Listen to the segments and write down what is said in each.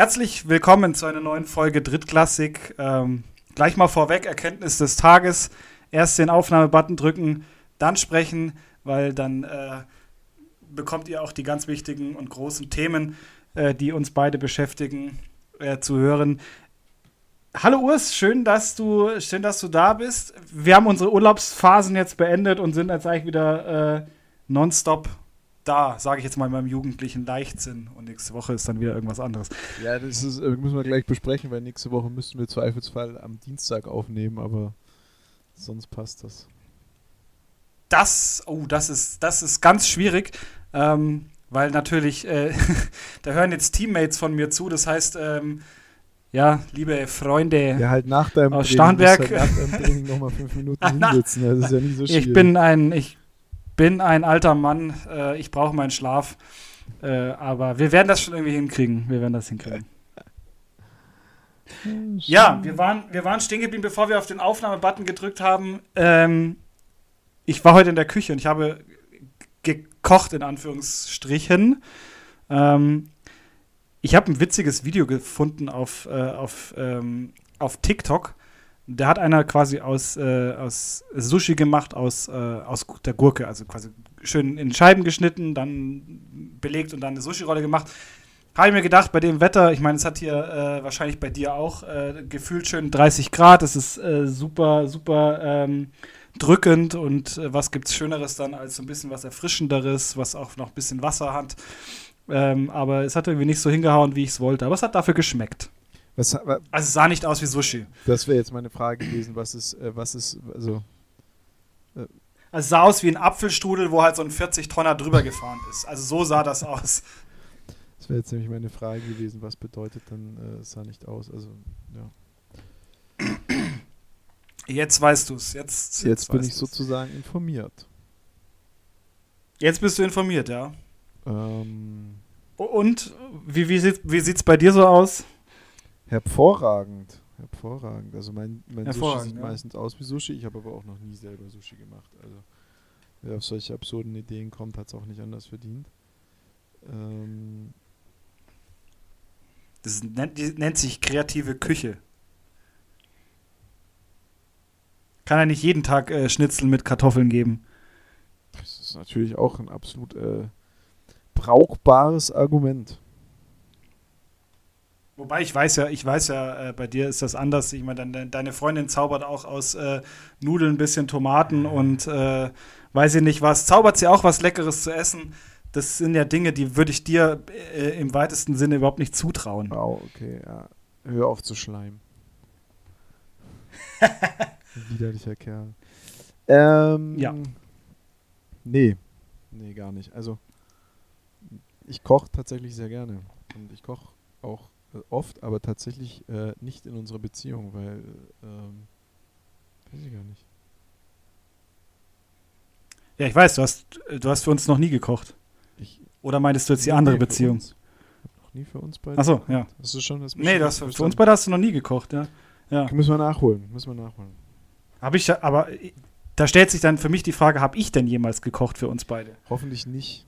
Herzlich willkommen zu einer neuen Folge Drittklassik. Ähm, gleich mal vorweg, Erkenntnis des Tages. Erst den Aufnahmebutton drücken, dann sprechen, weil dann äh, bekommt ihr auch die ganz wichtigen und großen Themen, äh, die uns beide beschäftigen, äh, zu hören. Hallo Urs, schön dass, du, schön, dass du da bist. Wir haben unsere Urlaubsphasen jetzt beendet und sind jetzt eigentlich wieder äh, nonstop da, sage ich jetzt mal in meinem jugendlichen Leichtsinn. Und nächste Woche ist dann wieder irgendwas anderes. Ja, das ist, äh, müssen wir gleich besprechen, weil nächste Woche müssten wir Zweifelsfall am Dienstag aufnehmen, aber sonst passt das. Das, oh, das ist, das ist ganz schwierig, ähm, weil natürlich, äh, da hören jetzt Teammates von mir zu. Das heißt, ähm, ja, liebe Freunde ja, halt nach deinem aus Starnberg. Halt nach deinem Training nochmal fünf Minuten hinsitzen. Das ist ja nicht so schwierig. Ich bin ein, ich bin ein alter Mann, äh, ich brauche meinen Schlaf. Äh, aber wir werden das schon irgendwie hinkriegen. Wir werden das hinkriegen. Ja, wir waren, wir waren stehen geblieben, bevor wir auf den Aufnahmebutton gedrückt haben. Ähm, ich war heute in der Küche und ich habe gekocht, in Anführungsstrichen. Ähm, ich habe ein witziges Video gefunden auf, äh, auf, ähm, auf TikTok da hat einer quasi aus, äh, aus Sushi gemacht, aus, äh, aus der Gurke, also quasi schön in Scheiben geschnitten, dann belegt und dann eine Sushi-Rolle gemacht. Habe ich mir gedacht, bei dem Wetter, ich meine, es hat hier äh, wahrscheinlich bei dir auch äh, gefühlt schön 30 Grad, es ist äh, super, super ähm, drückend und äh, was gibt es Schöneres dann als so ein bisschen was Erfrischenderes, was auch noch ein bisschen Wasser hat. Ähm, aber es hat irgendwie nicht so hingehauen, wie ich es wollte, aber es hat dafür geschmeckt. Was, also es sah nicht aus wie Sushi. Das wäre jetzt meine Frage gewesen, was ist, äh, was ist, also. Äh. Also es sah aus wie ein Apfelstrudel, wo halt so ein 40-Tonner drüber gefahren ist. Also so sah das aus. Das wäre jetzt nämlich meine Frage gewesen, was bedeutet dann, äh, es sah nicht aus. Also, ja. Jetzt weißt du es. Jetzt, jetzt, jetzt bin ich sozusagen informiert. Jetzt bist du informiert, ja. Ähm. Und wie, wie, sieht, wie sieht es bei dir so aus? Hervorragend. Hervorragend. Also mein, mein Sushi sieht ja. meistens aus wie Sushi. Ich habe aber auch noch nie selber Sushi gemacht. Also wer auf solche absurden Ideen kommt, hat es auch nicht anders verdient. Ähm das nennt, nennt sich kreative Küche. Kann er nicht jeden Tag äh, Schnitzel mit Kartoffeln geben. Das ist natürlich auch ein absolut äh, brauchbares Argument. Wobei ich weiß ja, ich weiß ja, äh, bei dir ist das anders. Ich meine, deine, deine Freundin zaubert auch aus äh, Nudeln ein bisschen Tomaten und äh, weiß ich nicht was. Zaubert sie auch was Leckeres zu essen? Das sind ja Dinge, die würde ich dir äh, im weitesten Sinne überhaupt nicht zutrauen. Oh, okay, ja. Hör auf zu schleimen. Widerlicher Kerl. Ähm, ja. Nee. Nee, gar nicht. Also, ich koche tatsächlich sehr gerne. Und ich koche auch oft, aber tatsächlich äh, nicht in unserer Beziehung, weil, ähm, weiß ich gar nicht. Ja, ich weiß, du hast, du hast für uns noch nie gekocht. Ich, Oder meintest du jetzt die andere Beziehung? Ich habe noch nie für uns beide. Achso, ja. Hast du schon das Nee, das, für uns beide hast du noch nie gekocht, ja. ja. Müssen wir nachholen, müssen wir nachholen. Habe ich, aber da stellt sich dann für mich die Frage, habe ich denn jemals gekocht für uns beide? Hoffentlich nicht.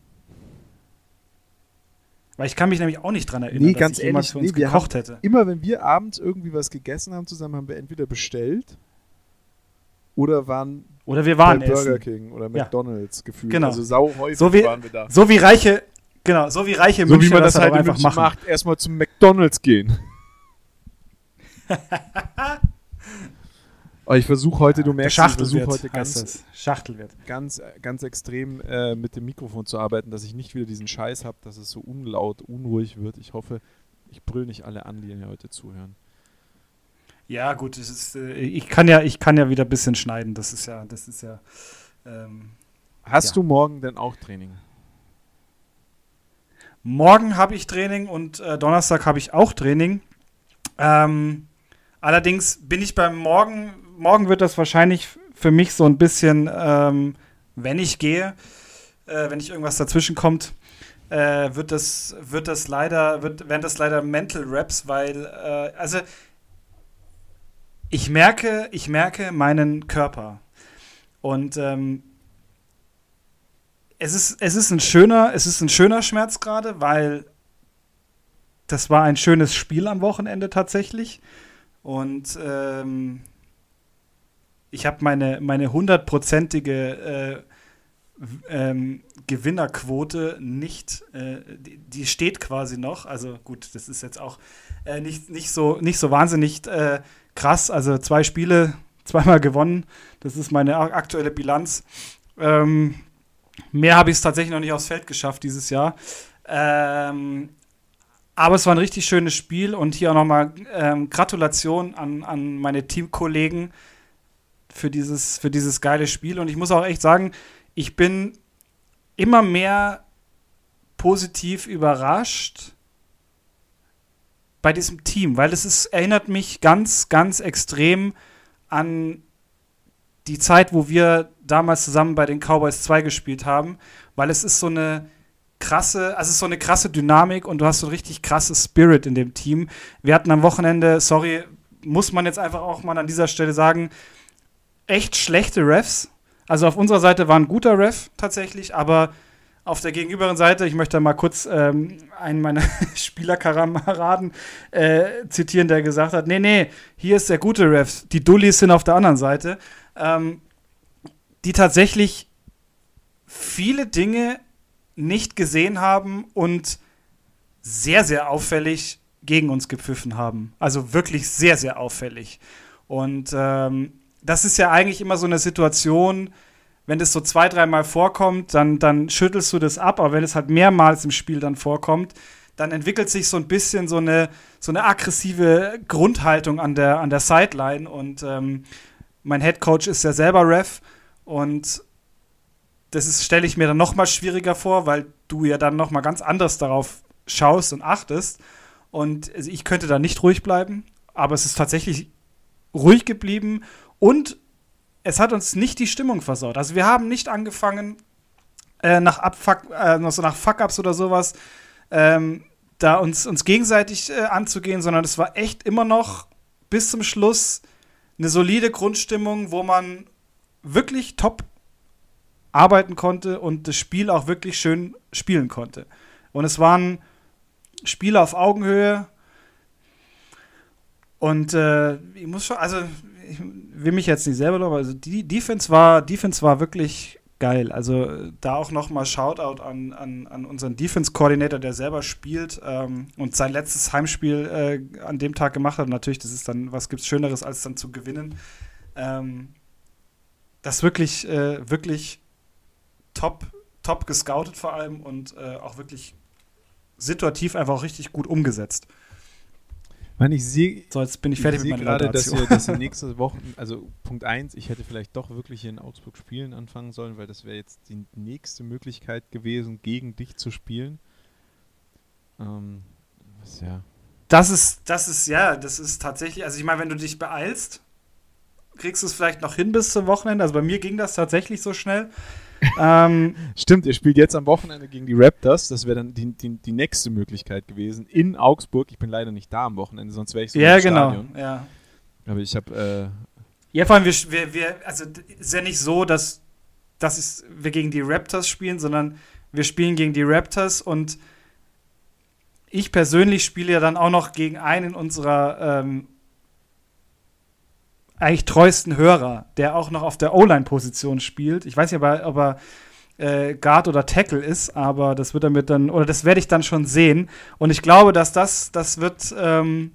Weil ich kann mich nämlich auch nicht dran erinnern, nee, ganz dass ich ehrlich, für uns nee, gekocht hätte. Immer wenn wir abends irgendwie was gegessen haben zusammen, haben wir entweder bestellt oder waren oder wir waren bei Burger King oder McDonalds ja. gefühlt. Genau. Also sau häufig so wie, waren wir da. So wie reiche, genau, so wie reiche so München wie man das, das halt einfach machen. macht, erstmal zum McDonalds gehen. Aber ich versuche heute, du merkst, ich versuche heute ganz, Schachtelwirt. ganz, ganz extrem äh, mit dem Mikrofon zu arbeiten, dass ich nicht wieder diesen Scheiß habe, dass es so unlaut, unruhig wird. Ich hoffe, ich brüll nicht alle an, die mir heute zuhören. Ja, gut, ist, äh, ich, kann ja, ich kann ja wieder ein bisschen schneiden. Das ist ja, das ist ja. Ähm, Hast ja. du morgen denn auch Training? Morgen habe ich Training und äh, Donnerstag habe ich auch Training. Ähm, allerdings bin ich beim Morgen morgen wird das wahrscheinlich für mich so ein bisschen, ähm, wenn ich gehe, äh, wenn nicht irgendwas dazwischen kommt, äh, wird das, wird das leider, wird, werden das leider Mental Raps, weil, äh, also ich merke, ich merke meinen Körper. Und ähm, es ist, es ist ein schöner, es ist ein schöner Schmerz gerade, weil das war ein schönes Spiel am Wochenende tatsächlich. Und ähm, ich habe meine, meine hundertprozentige äh, ähm, Gewinnerquote nicht, äh, die, die, steht quasi noch. Also gut, das ist jetzt auch äh, nicht, nicht, so, nicht so wahnsinnig äh, krass. Also zwei Spiele, zweimal gewonnen. Das ist meine aktuelle Bilanz. Ähm, mehr habe ich es tatsächlich noch nicht aufs Feld geschafft dieses Jahr. Ähm, aber es war ein richtig schönes Spiel und hier auch nochmal ähm, Gratulation an, an meine Teamkollegen für dieses, für dieses geile Spiel. Und ich muss auch echt sagen, ich bin immer mehr positiv überrascht bei diesem Team, weil es ist, erinnert mich ganz, ganz extrem an die Zeit, wo wir damals zusammen bei den Cowboys 2 gespielt haben, weil es ist so eine krasse, also es ist so eine krasse Dynamik und du hast so ein richtig krasses Spirit in dem Team. Wir hatten am Wochenende, sorry, muss man jetzt einfach auch mal an dieser Stelle sagen, echt schlechte Refs. Also auf unserer Seite war ein guter Ref tatsächlich, aber auf der gegenüberen Seite, ich möchte mal kurz ähm, einen meiner Spielerkameraden äh, zitieren, der gesagt hat: Nee, nee, hier ist der gute Ref, die Dullis sind auf der anderen Seite, ähm, die tatsächlich viele Dinge nicht gesehen haben und sehr, sehr auffällig gegen uns gepfiffen haben. Also wirklich sehr, sehr auffällig. Und ähm, das ist ja eigentlich immer so eine Situation, wenn das so zwei, dreimal vorkommt, dann, dann schüttelst du das ab, aber wenn es halt mehrmals im Spiel dann vorkommt, dann entwickelt sich so ein bisschen so eine, so eine aggressive Grundhaltung an der, an der Sideline. Und ähm, mein Head Coach ist ja selber Ref und das stelle ich mir dann noch mal schwieriger vor, weil du ja dann noch mal ganz anders darauf schaust und achtest. Und also ich könnte da nicht ruhig bleiben, aber es ist tatsächlich ruhig geblieben und es hat uns nicht die Stimmung versaut. Also wir haben nicht angefangen, äh, nach, Abfuck, äh, nach Fuck-Ups oder sowas, ähm, da uns, uns gegenseitig äh, anzugehen, sondern es war echt immer noch bis zum Schluss eine solide Grundstimmung, wo man wirklich top arbeiten konnte und das Spiel auch wirklich schön spielen konnte. Und es waren Spiele auf Augenhöhe. Und äh, ich muss schon, also ich will mich jetzt nicht selber loben, also die Defense war, Defense war wirklich geil. Also da auch nochmal Shoutout an, an, an unseren Defense-Koordinator, der selber spielt ähm, und sein letztes Heimspiel äh, an dem Tag gemacht hat. Natürlich, das ist dann, was gibt's Schöneres, als dann zu gewinnen. Ähm, das wirklich, äh, wirklich top, top gescoutet vor allem und äh, auch wirklich situativ einfach auch richtig gut umgesetzt. Man, ich sehe, so, jetzt bin ich fertig ich mit meiner gerade, dass wir, dass nächste Woche, also Punkt 1, ich hätte vielleicht doch wirklich hier in Augsburg spielen anfangen sollen, weil das wäre jetzt die nächste Möglichkeit gewesen, gegen dich zu spielen. Ähm, was, ja. Das ist, das ist, ja, das ist tatsächlich, also ich meine, wenn du dich beeilst, kriegst du es vielleicht noch hin bis zum Wochenende. Also bei mir ging das tatsächlich so schnell ähm, Stimmt, ihr spielt jetzt am Wochenende gegen die Raptors. Das wäre dann die, die, die, nächste Möglichkeit gewesen. In Augsburg. Ich bin leider nicht da am Wochenende, sonst wäre ich so ja, im genau. Stadion. Ja, Aber ich habe. Äh ja, vor allem, wir, wir, wir, also ist ja nicht so, dass, dass ist, wir gegen die Raptors spielen, sondern wir spielen gegen die Raptors und ich persönlich spiele ja dann auch noch gegen einen unserer ähm, eigentlich treuesten Hörer, der auch noch auf der O-Line-Position spielt. Ich weiß nicht, ob er, ob er äh, Guard oder Tackle ist, aber das wird damit dann, oder das werde ich dann schon sehen. Und ich glaube, dass das, das wird, ähm,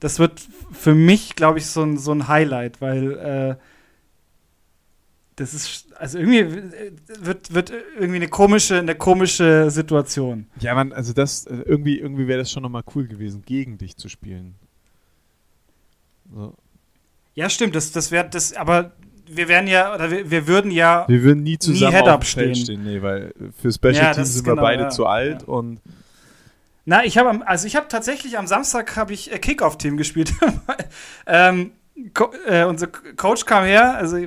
das wird für mich, glaube ich, so ein, so ein Highlight, weil äh, das ist, also irgendwie äh, wird, wird irgendwie eine komische, eine komische Situation. Ja, man, also das, äh, irgendwie, irgendwie wäre das schon nochmal cool gewesen, gegen dich zu spielen. So. Ja, stimmt, das, das wäre das, aber wir wären ja, oder wir, wir würden ja wir würden nie zusammen nie Head-Up stehen. stehen. Nee, weil für Special ja, Teams sind genau, wir beide ja, zu alt ja. und na, ich habe also ich habe tatsächlich am Samstag habe ich äh, Kickoff-Team gespielt. ähm, äh, unser Coach kam her, also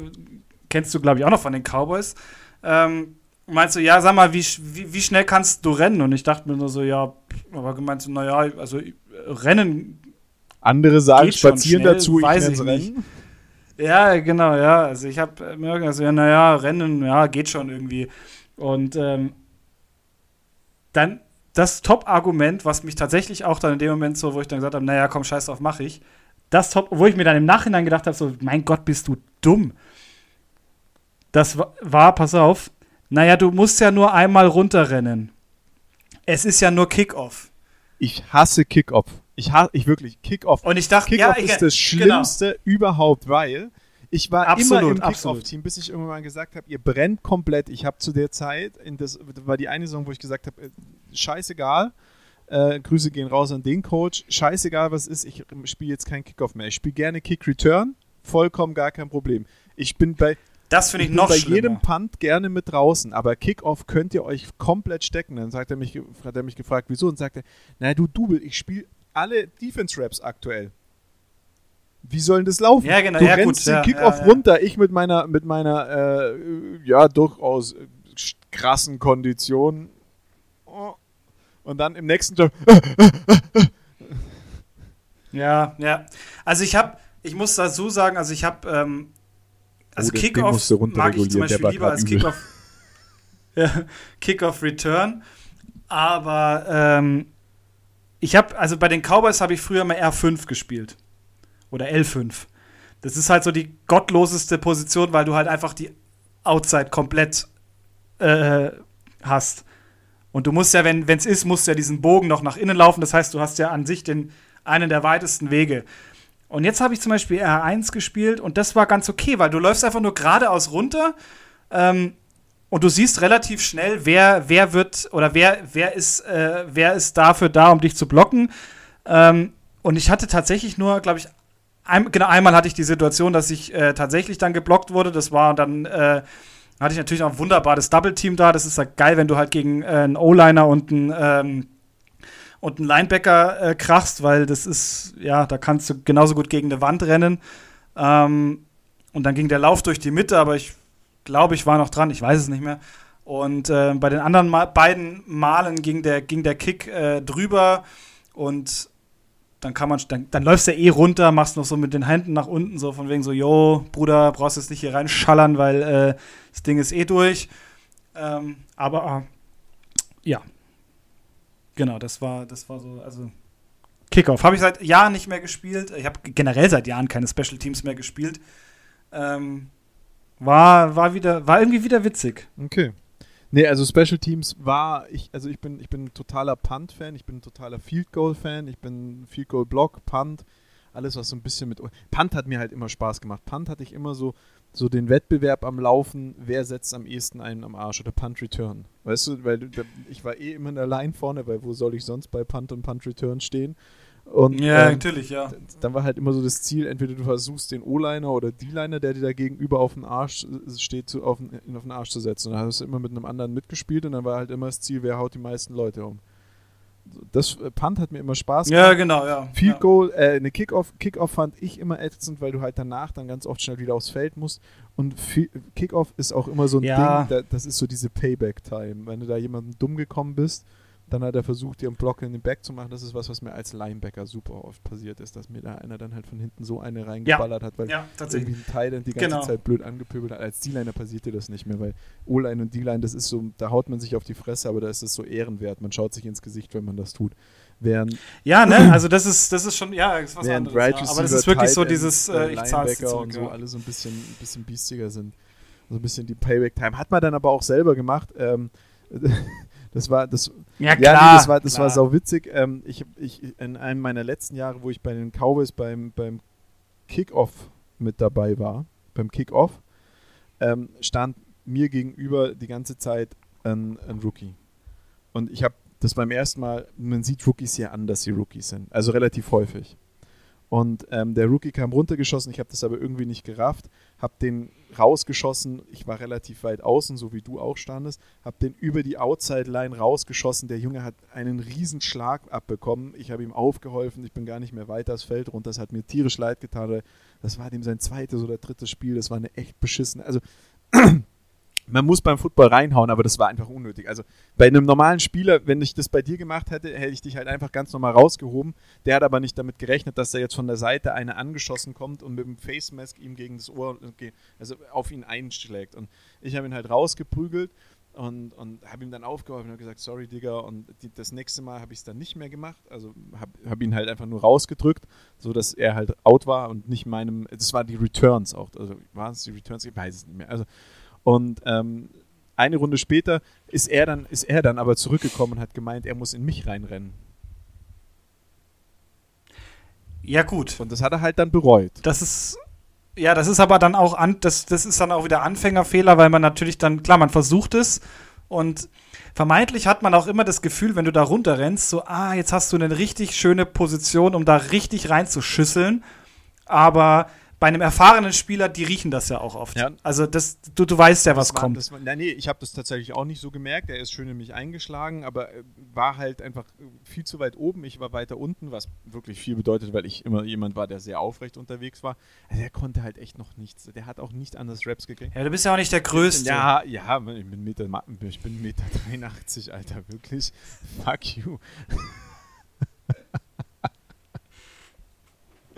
kennst du glaube ich auch noch von den Cowboys. Ähm, meinst du, ja, sag mal, wie, wie, wie, schnell kannst du rennen? Und ich dachte mir nur so, ja, aber gemeint so, naja, also rennen andere sagen spazieren schnell, dazu, weiß ich, ich Rennen. Ja, genau, ja. Also ich habe mir also, ja, naja, Rennen, ja, geht schon irgendwie. Und ähm, dann das Top-Argument, was mich tatsächlich auch dann in dem Moment so, wo ich dann gesagt habe, naja, komm, scheiß drauf, mach ich. Das Top, wo ich mir dann im Nachhinein gedacht habe, so, mein Gott, bist du dumm. Das war, pass auf, naja, du musst ja nur einmal runterrennen. Es ist ja nur Kickoff. Ich hasse Kickoff. Ich ich wirklich, Kickoff. Und ich dachte, Kickoff ja, ist das genau. Schlimmste überhaupt, weil ich war Absolut, immer im. Kickoff-Team, bis ich irgendwann gesagt habe, ihr brennt komplett. Ich habe zu der Zeit, das, war die eine Saison, wo ich gesagt habe, äh, scheißegal, äh, Grüße gehen raus an den Coach, scheißegal was ist, ich spiele jetzt keinen Kickoff mehr. Ich spiele gerne Kick-Return, vollkommen gar kein Problem. Ich bin bei, Das finde ich, ich noch bei schlimmer. jedem Punt gerne mit draußen, aber Kickoff könnt ihr euch komplett stecken. Dann sagt er mich, hat er mich gefragt, wieso? Und sagte, naja, du Double, ich spiele alle Defense-Raps aktuell. Wie soll denn das laufen? Ja, genau, du ja, rennst gut, den ja, Kickoff ja, runter, ich mit meiner, mit meiner, äh, ja, durchaus äh, krassen Kondition. Oh. Und dann im nächsten Job, Ja, ja. Also ich habe, ich muss dazu sagen, also ich habe, ähm, also Oh, den- den Kickoff mag ich zum Beispiel lieber als. Kickoff, ja, Kickoff Return. Aber ähm, ich habe, also bei den Cowboys habe ich früher mal R5 gespielt. Oder L5. Das ist halt so die gottloseste Position, weil du halt einfach die Outside komplett äh, hast. Und du musst ja, wenn es ist, musst du ja diesen Bogen noch nach innen laufen. Das heißt, du hast ja an sich den, einen der weitesten Wege. Und jetzt habe ich zum Beispiel R1 gespielt und das war ganz okay, weil du läufst einfach nur geradeaus runter ähm, und du siehst relativ schnell, wer, wer wird oder wer, wer, ist, äh, wer ist dafür da, um dich zu blocken. Ähm, und ich hatte tatsächlich nur, glaube ich, ein, genau einmal hatte ich die Situation, dass ich äh, tatsächlich dann geblockt wurde. Das war dann, äh, hatte ich natürlich auch ein wunderbares Double-Team da. Das ist halt geil, wenn du halt gegen äh, einen O-Liner und einen, ähm, und einen Linebacker äh, krachst, weil das ist, ja, da kannst du genauso gut gegen eine Wand rennen. Ähm, und dann ging der Lauf durch die Mitte, aber ich glaube, ich war noch dran, ich weiß es nicht mehr. Und äh, bei den anderen Ma beiden Malen ging der, ging der Kick äh, drüber und dann kann man, dann, dann läufst du ja eh runter, machst noch so mit den Händen nach unten, so von wegen so, yo, Bruder, brauchst jetzt nicht hier reinschallern, weil äh, das Ding ist eh durch. Ähm, aber äh, ja. Genau, das war, das war so, also Kickoff. Habe ich seit Jahren nicht mehr gespielt. Ich habe generell seit Jahren keine Special Teams mehr gespielt. Ähm, war, war wieder, war irgendwie wieder witzig. Okay. Nee, also Special Teams war ich, also ich bin, ich bin ein totaler Punt-Fan, ich bin ein totaler Field Goal-Fan, ich bin Field Goal Block, Punt, alles was so ein bisschen mit. Punt hat mir halt immer Spaß gemacht. Punt hatte ich immer so, so den Wettbewerb am Laufen, wer setzt am ehesten einen am Arsch oder Punt Return. Weißt du, weil ich war eh immer in der Line vorne, weil wo soll ich sonst bei Punt und Punt Return stehen? Und Ja, ähm, natürlich, ja. dann war halt immer so das Ziel, entweder du versuchst den O-Liner oder D-Liner, der dir da gegenüber auf den Arsch äh, steht, zu, auf, den, ihn auf den Arsch zu setzen. Und dann hast du immer mit einem anderen mitgespielt und dann war halt immer das Ziel, wer haut die meisten Leute um. Das äh, Punt hat mir immer Spaß Ja, genau, ja. Field ja. Goal, äh, eine Kickoff, Kickoff fand ich immer ätzend, weil du halt danach dann ganz oft schnell wieder aufs Feld musst. Und Kickoff ist auch immer so ein Ja. Ding, da, das ist so diese Payback-Time. Wenn du da jemandem dumm gekommen bist, dann hat er versucht, einen Block in den Back zu machen. Das ist was, was mir als Linebacker super oft passiert ist, dass mir da einer dann halt von hinten so eine reingeballert hat, weil Ja, irgendwie ein Teil die ganze Genau. Zeit blöd angepöbelt hat. Als D-Liner passiert dir das nicht mehr, weil O-Line und D-Line, das ist so, da haut man sich auf die Fresse, aber da ist es so ehrenwert. Man schaut sich ins Gesicht, wenn man das tut. Während Ja, ne, also das ist, das ist schon, ja, ist was anderes. Right Ja. Aber das ist wirklich so dieses, äh, ich zahl's zurück, und so ja. alle so ein bisschen, ein bisschen biestiger sind. So ein bisschen die Payback-Time. Hat man dann aber auch selber gemacht. Ähm, das war, das, Ja, ja, klar. nee, das war, das klar. war sau witzig. Ähm, ich, ich, in einem meiner letzten Jahre, wo ich bei den Cowboys beim, beim Kickoff mit dabei war, beim Kickoff, ähm, stand mir gegenüber die ganze Zeit ein, ein Rookie. Und ich habe das beim ersten Mal, man sieht Rookies ja an, dass sie Rookies sind. Also relativ häufig. Und ähm, der Rookie kam runtergeschossen, ich habe das aber irgendwie nicht gerafft, habe den rausgeschossen, ich war relativ weit außen, so wie du auch standest, habe den über die Outside-Line rausgeschossen, der Junge hat einen riesen Schlag abbekommen, ich habe ihm aufgeholfen, ich bin gar nicht mehr weiter das Feld runter, das hat mir tierisch leid getan, das war dem sein zweites oder drittes Spiel, das war eine echt beschissene, also man muss beim Football reinhauen, aber das war einfach unnötig. Also bei einem normalen Spieler, wenn ich das bei dir gemacht hätte, hätte ich dich halt einfach ganz normal rausgehoben. Der hat aber nicht damit gerechnet, dass da jetzt von der Seite eine angeschossen kommt und mit dem Face Mask ihm gegen das Ohr, also auf ihn einschlägt. Und ich habe ihn halt rausgeprügelt und, und habe ihm dann aufgeholfen und gesagt, sorry, Digga. Und die, das nächste Mal habe ich es dann nicht mehr gemacht. Also habe hab ihn halt einfach nur rausgedrückt, sodass er halt out war und nicht meinem, das war die Returns auch. Also waren es die Returns? Ich weiß es nicht mehr. Also, und ähm, eine Runde später ist er dann, ist er dann aber zurückgekommen und hat gemeint, er muss in mich reinrennen. Ja, gut. Und das hat er halt dann bereut. Das ist ja, das ist aber dann auch an, das, das ist dann auch wieder Anfängerfehler, weil man natürlich dann, klar, man versucht es und vermeintlich hat man auch immer das Gefühl, wenn du da runterrennst, so, ah, jetzt hast du eine richtig schöne Position, um da richtig reinzuschüsseln. Aber bei einem erfahrenen Spieler, die riechen das ja auch oft. Ja. Also das, du, du weißt ja, was war, kommt. Das war, nein, nee, ich habe das tatsächlich auch nicht so gemerkt. Er ist schön in mich eingeschlagen, aber äh, war halt einfach viel zu weit oben. Ich war weiter unten, was wirklich viel bedeutet, weil ich immer jemand war, der sehr aufrecht unterwegs war. Also er konnte halt echt noch nichts. Der hat auch nicht anders Raps gekriegt. Ja, du bist ja auch nicht der Größte. Ja, ja, ich bin Meter, ich bin Meter 83, Alter, wirklich. Fuck you.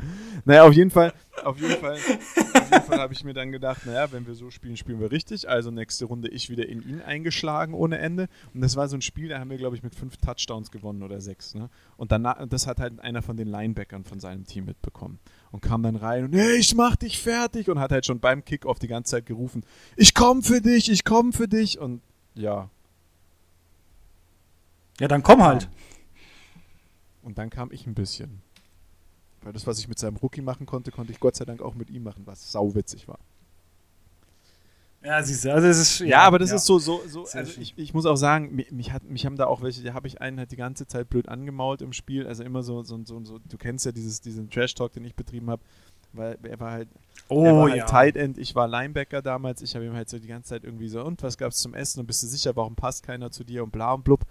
naja, auf jeden Fall, auf jeden Fall, auf jeden Fall habe ich mir dann gedacht, naja, wenn wir so spielen, spielen wir richtig. Also nächste Runde ich wieder in ihn eingeschlagen ohne Ende. Und das war so ein Spiel, da haben wir, glaube ich, mit fünf Touchdowns gewonnen oder sechs. Ne? Und danach, das hat halt einer von den Linebackern von seinem Team mitbekommen. Und kam dann rein und, hey, ich mach dich fertig. Und hat halt schon beim Kickoff die ganze Zeit gerufen, ich komm für dich, ich komm für dich. Und ja. Ja, dann komm halt. Und dann kam ich ein bisschen. Weil das, was ich mit seinem Rookie machen konnte, konnte ich Gott sei Dank auch mit ihm machen, was sauwitzig war. Ja, siehst du, also es ist. Ja, ja aber das ja. ist so, so, so also ich, ich muss auch sagen, mich, mich, hat, mich haben da auch welche, da habe ich einen halt die ganze Zeit blöd angemault im Spiel, also immer so, so, so, so du kennst ja dieses, diesen Trash-Talk, den ich betrieben habe, weil er war halt, oh, er war halt ja. Tight End, ich war Linebacker damals, ich habe ihm halt so die ganze Zeit irgendwie so, und was gab es zum Essen und bist du sicher, warum passt keiner zu dir und bla und blub.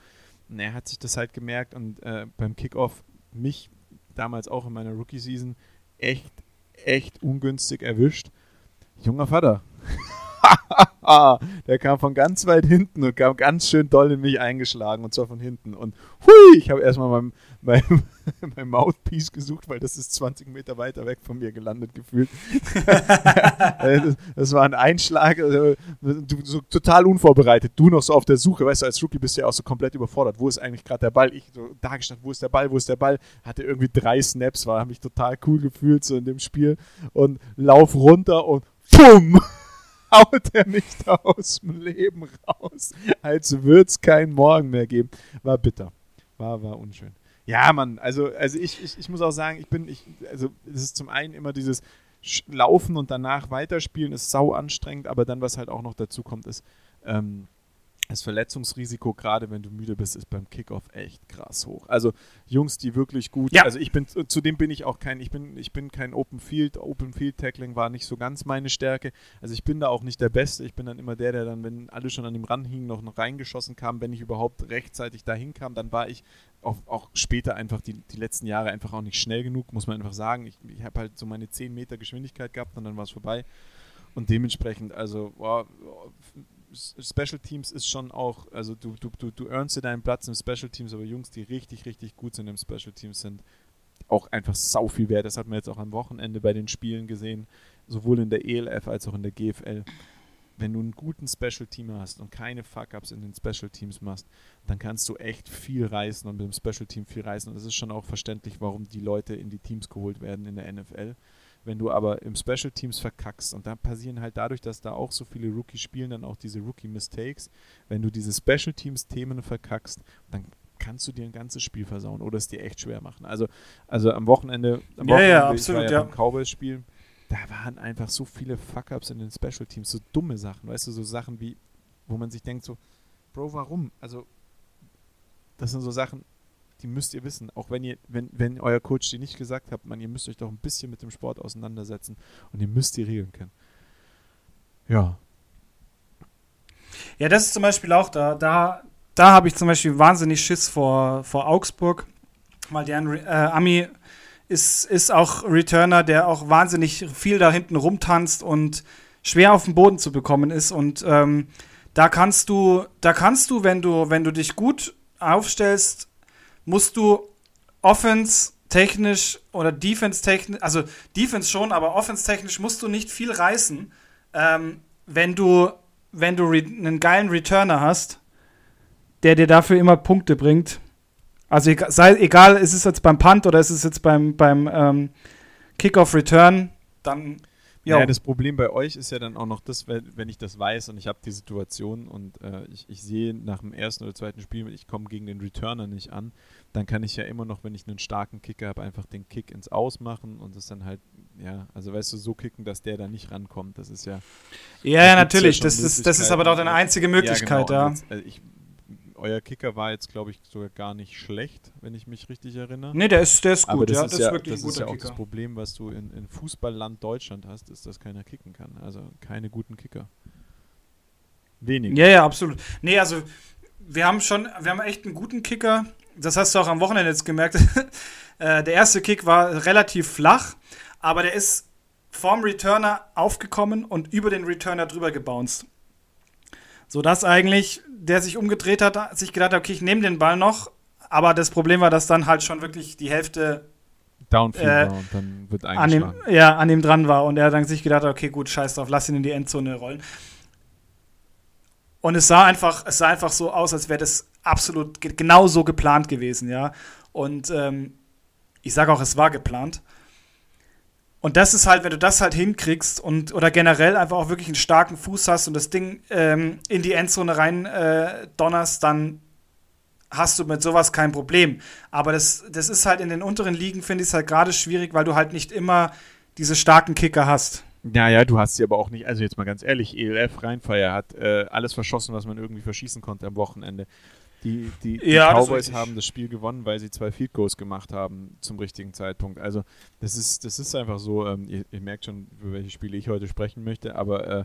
Und er hat sich das halt gemerkt und äh, beim Kickoff mich damals auch in meiner Rookie-Season echt, echt ungünstig erwischt. Junger Vater. der kam von ganz weit hinten und kam ganz schön doll in mich eingeschlagen und zwar von hinten. Und hui, ich habe erstmal mein, mein, mein Mouthpiece gesucht, weil das ist 20 Meter weiter weg von mir gelandet gefühlt. das, das, war ein Einschlag, also, du, so total unvorbereitet. Du noch so auf der Suche, weißt du, als Rookie bist du ja auch so komplett überfordert. Wo ist eigentlich gerade der Ball? Ich so da gestanden, wo ist der Ball, wo ist der Ball? Hatte irgendwie drei Snaps, war, mich total cool gefühlt so in dem Spiel und lauf runter und PUM! Haut er mich da aus dem Leben raus, als würde es keinen Morgen mehr geben. War bitter. War, war unschön. Ja, Mann, also, also ich, ich, ich muss auch sagen, ich bin, ich, also es ist zum einen immer dieses Laufen und danach weiterspielen ist sau anstrengend, aber dann, was halt auch noch dazu kommt, ist, ähm, das Verletzungsrisiko, gerade wenn du müde bist, ist beim Kickoff echt krass hoch. Also Jungs, die wirklich gut, ja. also ich bin, zudem bin ich auch kein, ich bin, ich bin kein Open Field, Open Field Tackling war nicht so ganz meine Stärke. Also ich bin da auch nicht der Beste. Ich bin dann immer der, der dann, wenn alle schon an ihm ranhingen, noch, noch reingeschossen kam, wenn ich überhaupt rechtzeitig dahin kam, dann war ich auch, auch später einfach die, die letzten Jahre einfach auch nicht schnell genug, muss man einfach sagen. Ich, ich habe halt so meine 10 Meter Geschwindigkeit gehabt und dann war es vorbei. Und dementsprechend, also, wow, Special Teams ist schon auch, also du, du, du, du earnst dir deinen Platz im Special Teams, aber Jungs, die richtig, richtig gut sind im Special Teams, sind auch einfach sau viel wert. Das hat man jetzt auch am Wochenende bei den Spielen gesehen, sowohl in der ELF als auch in der GFL. Wenn du einen guten Special Team hast und keine Fuck-Ups in den Special Teams machst, dann kannst du echt viel reißen und mit dem Special Team viel reißen. Und das ist schon auch verständlich, warum die Leute in die Teams geholt werden in der NFL. Wenn du aber im Special Teams verkackst und da passieren halt dadurch, dass da auch so viele Rookies spielen, dann auch diese Rookie-Mistakes. Wenn du diese Special Teams-Themen verkackst, dann kannst du dir ein ganzes Spiel versauen oder es dir echt schwer machen. Also, also am Wochenende, am ja, Wochenende ja, absolut, ich war ja, ja. beim Cowboys-Spiel, da waren einfach so viele Fuck-Ups in den Special Teams, so dumme Sachen, weißt du, so Sachen wie, wo man sich denkt so, Bro, warum? Also, das sind so Sachen, die müsst ihr wissen. Auch wenn ihr, wenn, wenn euer Coach die nicht gesagt hat, man, ihr müsst euch doch ein bisschen mit dem Sport auseinandersetzen und ihr müsst die Regeln kennen. Ja. Ja, das ist zum Beispiel auch da, da, da habe ich zum Beispiel wahnsinnig Schiss vor, vor Augsburg, weil der äh, Ami ist, ist auch Returner, der auch wahnsinnig viel da hinten rumtanzt und schwer auf den Boden zu bekommen ist. Und ähm, da kannst du, da kannst du, wenn du, wenn du dich gut aufstellst, musst du Offense technisch oder Defense technisch, also Defense schon, aber Offense technisch musst du nicht viel reißen, ähm, wenn du wenn du einen geilen Returner hast, der dir dafür immer Punkte bringt. Also egal, sei, egal ist es jetzt beim Punt oder ist es jetzt beim, beim ähm, Kickoff-Return, dann ja, das Problem bei euch ist ja dann auch noch das, wenn ich das weiß und ich habe die Situation und äh, ich, ich sehe nach dem ersten oder zweiten Spiel, ich komme gegen den Returner nicht an, dann kann ich ja immer noch, wenn ich einen starken Kicker habe, einfach den Kick ins Aus machen und das dann halt, ja, also weißt du, so kicken, dass der da nicht rankommt. Das ist ja. Ja, ja, natürlich. Ja das, ist, das ist aber doch deine einzige Möglichkeit, ja. Genau. ja. Jetzt, also ich, euer Kicker war jetzt, glaube ich, sogar gar nicht schlecht, wenn ich mich richtig erinnere. Nee, der ist, der ist gut, Aber das ja. Ist das ist wirklich das ein guter ist ja auch Kicker. das Problem, was du in, in Fußballland Deutschland hast, ist, dass keiner kicken kann. Also keine guten Kicker. Wenig. Ja, ja, absolut. Nee, also wir haben schon, wir haben echt einen guten Kicker. Das hast du auch am Wochenende jetzt gemerkt. Äh, der erste Kick war relativ flach, aber der ist vorm Returner aufgekommen und über den Returner drüber gebounced. Sodass eigentlich der sich umgedreht hat, sich gedacht hat, okay, ich nehme den Ball noch. Aber das Problem war, dass dann halt schon wirklich die Hälfte Downfield äh, war und dann wird an ihm, Ja, an ihm dran war. Und er dann sich gedacht hat, okay, gut, scheiß drauf, lass ihn in die Endzone rollen. Und es sah einfach, es sah einfach so aus, als wäre das absolut genau so geplant gewesen, ja. Und ähm, ich sage auch, es war geplant. Und das ist halt, wenn du das halt hinkriegst und oder generell einfach auch wirklich einen starken Fuß hast und das Ding ähm, in die Endzone rein äh, donnerst, dann hast du mit sowas kein Problem. Aber das, das ist halt in den unteren Ligen, finde ich es halt gerade schwierig, weil du halt nicht immer diese starken Kicker hast. Naja, du hast sie aber auch nicht, also jetzt mal ganz ehrlich, ELF Rheinfeier hat äh, alles verschossen, was man irgendwie verschießen konnte am Wochenende. Die, die, die ja, Cowboys haben das Spiel gewonnen, weil sie zwei Field Goals gemacht haben zum richtigen Zeitpunkt. Also das ist, das ist einfach so, ähm, ihr, ihr, merkt schon, über welche Spiele ich heute sprechen möchte, aber äh,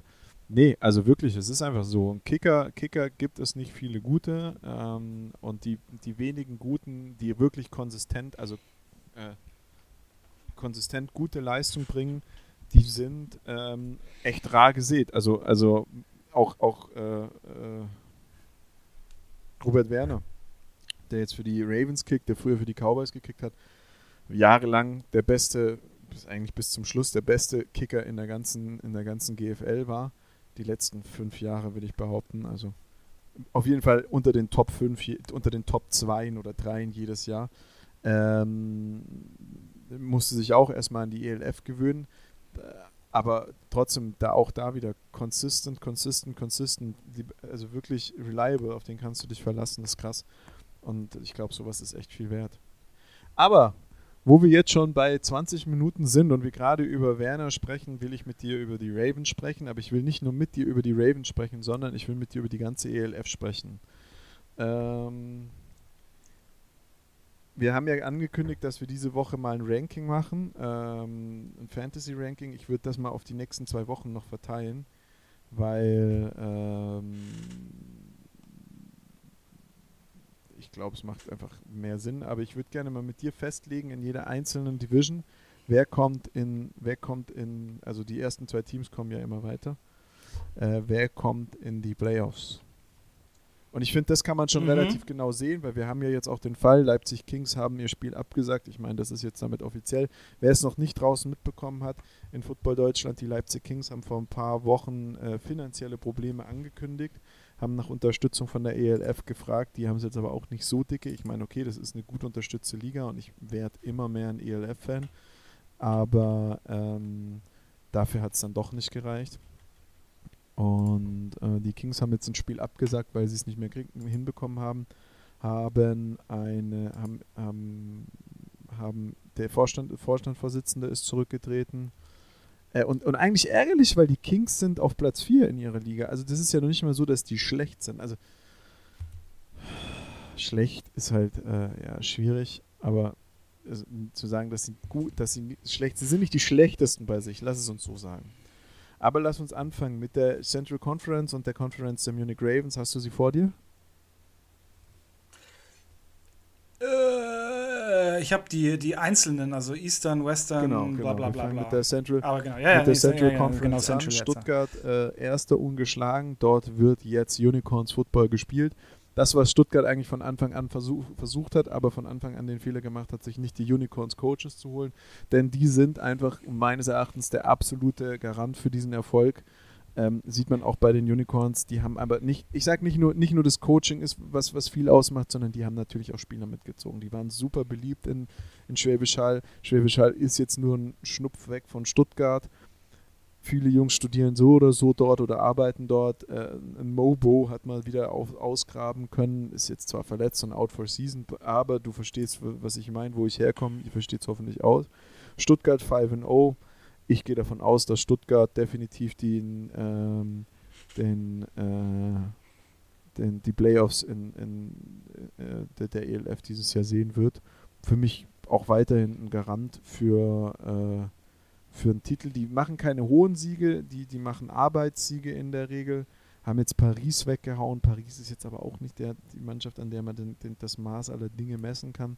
nee, also wirklich, es ist einfach so. Kicker, Kicker gibt es nicht viele gute ähm, und die, die wenigen guten, die wirklich konsistent, also äh, konsistent gute Leistung bringen, die sind ähm, echt rar gesät. Also, also auch, auch äh, äh Robert Werner, der jetzt für die Ravens kickt, der früher für die Cowboys gekickt hat, jahrelang der beste, eigentlich bis zum Schluss der beste Kicker in der ganzen, in der ganzen GFL war. Die letzten fünf Jahre würde ich behaupten. Also auf jeden Fall unter den Top 5, unter den Top 2 oder 3 jedes Jahr. Ähm, musste sich auch erstmal an die ELF gewöhnen aber trotzdem da auch da wieder consistent, consistent, consistent, also wirklich reliable, auf den kannst du dich verlassen, das ist krass. Und ich glaube, sowas ist echt viel wert. Aber wo wir jetzt schon bei 20 Minuten sind und wir gerade über Werner sprechen, will ich mit dir über die Ravens sprechen, aber ich will nicht nur mit dir über die Ravens sprechen, sondern ich will mit dir über die ganze ELF sprechen. Ähm, wir haben ja angekündigt, dass wir diese Woche mal ein Ranking machen, ähm, ein Fantasy-Ranking. Ich würde das mal auf die nächsten zwei Wochen noch verteilen, weil ähm, ich glaube, es macht einfach mehr Sinn. Aber ich würde gerne mal mit dir festlegen in jeder einzelnen Division, wer kommt in, wer kommt in, also die ersten zwei Teams kommen ja immer weiter, äh, wer kommt in die Playoffs. Und ich finde, das kann man schon mhm. relativ genau sehen, weil wir haben ja jetzt auch den Fall, Leipzig Kings haben ihr Spiel abgesagt. Ich meine, das ist jetzt damit offiziell. Wer es noch nicht draußen mitbekommen hat, in Football Deutschland, die Leipzig Kings haben vor ein paar Wochen äh, finanzielle Probleme angekündigt, haben nach Unterstützung von der ELF gefragt. Die haben es jetzt aber auch nicht so dicke. Ich meine, okay, das ist eine gut unterstützte Liga und ich werde immer mehr ein ELF-Fan. Aber ähm, dafür hat es dann doch nicht gereicht. Und äh, die Kings haben jetzt ein Spiel abgesagt, weil sie es nicht mehr hinbekommen haben. Haben eine, haben, haben, haben der Vorstand, Vorstandsvorsitzende ist zurückgetreten. Äh, und, und eigentlich ärgerlich, weil die Kings sind auf Platz 4 in ihrer Liga. Also das ist ja noch nicht mal so, dass die schlecht sind. Also schlecht ist halt äh, ja, schwierig, aber also, zu sagen, dass sie gut, dass sie schlecht, sie sind nicht die schlechtesten bei sich, lass es uns so sagen. Aber lass uns anfangen mit der Central Conference und der Conference der Munich Ravens. Hast du sie vor dir? Äh, ich habe die, die einzelnen, also Eastern, Western, genau, genau. bla bla bla. bla. Mit der Central, Aber genau, ja, mit der Central ja, ja, Conference genau, Central an. Stuttgart äh, erster ungeschlagen. Dort wird jetzt Unicorns Football gespielt das, was Stuttgart eigentlich von Anfang an versuch, versucht hat, aber von Anfang an den Fehler gemacht hat, sich nicht die Unicorns Coaches zu holen, denn die sind einfach meines Erachtens der absolute Garant für diesen Erfolg. Ähm, sieht man auch bei den Unicorns, die haben aber nicht, ich sage nicht nur, nicht nur das Coaching ist, was, was viel ausmacht, sondern die haben natürlich auch Spieler mitgezogen. Die waren super beliebt in, in Schwäbisch Hall. Schwäbisch Hall ist jetzt nur ein Schnupf weg von Stuttgart. Viele Jungs studieren so oder so dort oder arbeiten dort. Äh, Mobo hat mal wieder auf, ausgraben können, ist jetzt zwar verletzt und out for season, aber du verstehst, was ich meine, wo ich herkomme. Ihr versteht es hoffentlich aus. Stuttgart 5-0 ich gehe davon aus, dass Stuttgart definitiv den, ähm, den, äh, den, die Playoffs in, in äh, der, der, ELF dieses Jahr sehen wird. Für mich auch weiterhin ein Garant für, äh, für einen Titel. Die machen keine hohen Siege, die, die machen Arbeitssiege in der Regel. Haben jetzt Paris weggehauen. Paris ist jetzt aber auch nicht der, die Mannschaft, an der man den, den, das Maß aller Dinge messen kann.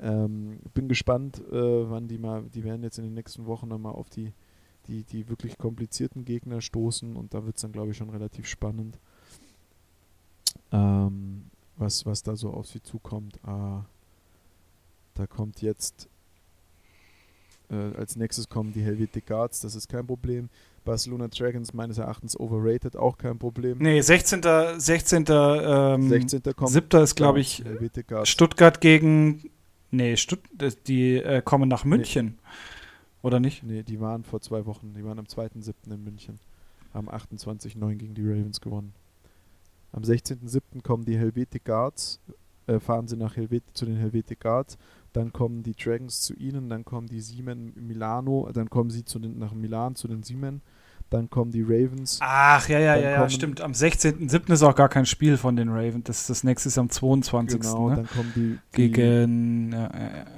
Ähm, bin gespannt, äh, wann die mal, die werden jetzt in den nächsten Wochen nochmal auf die, die, die wirklich komplizierten Gegner stoßen und da wird es dann, glaube ich, schon relativ spannend, ähm, was, was da so auf sie zukommt. Äh, da kommt jetzt äh, als nächstes kommen die Helvetic Guards, das ist kein Problem. Barcelona Dragons meines Erachtens overrated, auch kein Problem. Nee, 16. 16. Ähm, 16. kommt 7. ist, glaube ich, Stuttgart gegen Nee, Stutt die äh, kommen nach München. Nee. Oder nicht? Nee, die waren vor zwei Wochen. Die waren am 2.7. in München. Haben 28-9 gegen die Ravens gewonnen. Am 16.7. kommen die Helvetic Guards. Äh, fahren sie nach Helvet zu den Helvetic Guards. Dann kommen die Dragons zu ihnen. Dann kommen die Siemen Milano. Dann kommen sie zu den, nach Milan zu den Siemen. Dann kommen die Ravens. Ach, ja, ja, ja, ja, stimmt. Am 16.07. ist auch gar kein Spiel von den Ravens. Das, das nächste ist am 22. Genau, ne? dann kommen die. die Gegen. Ja,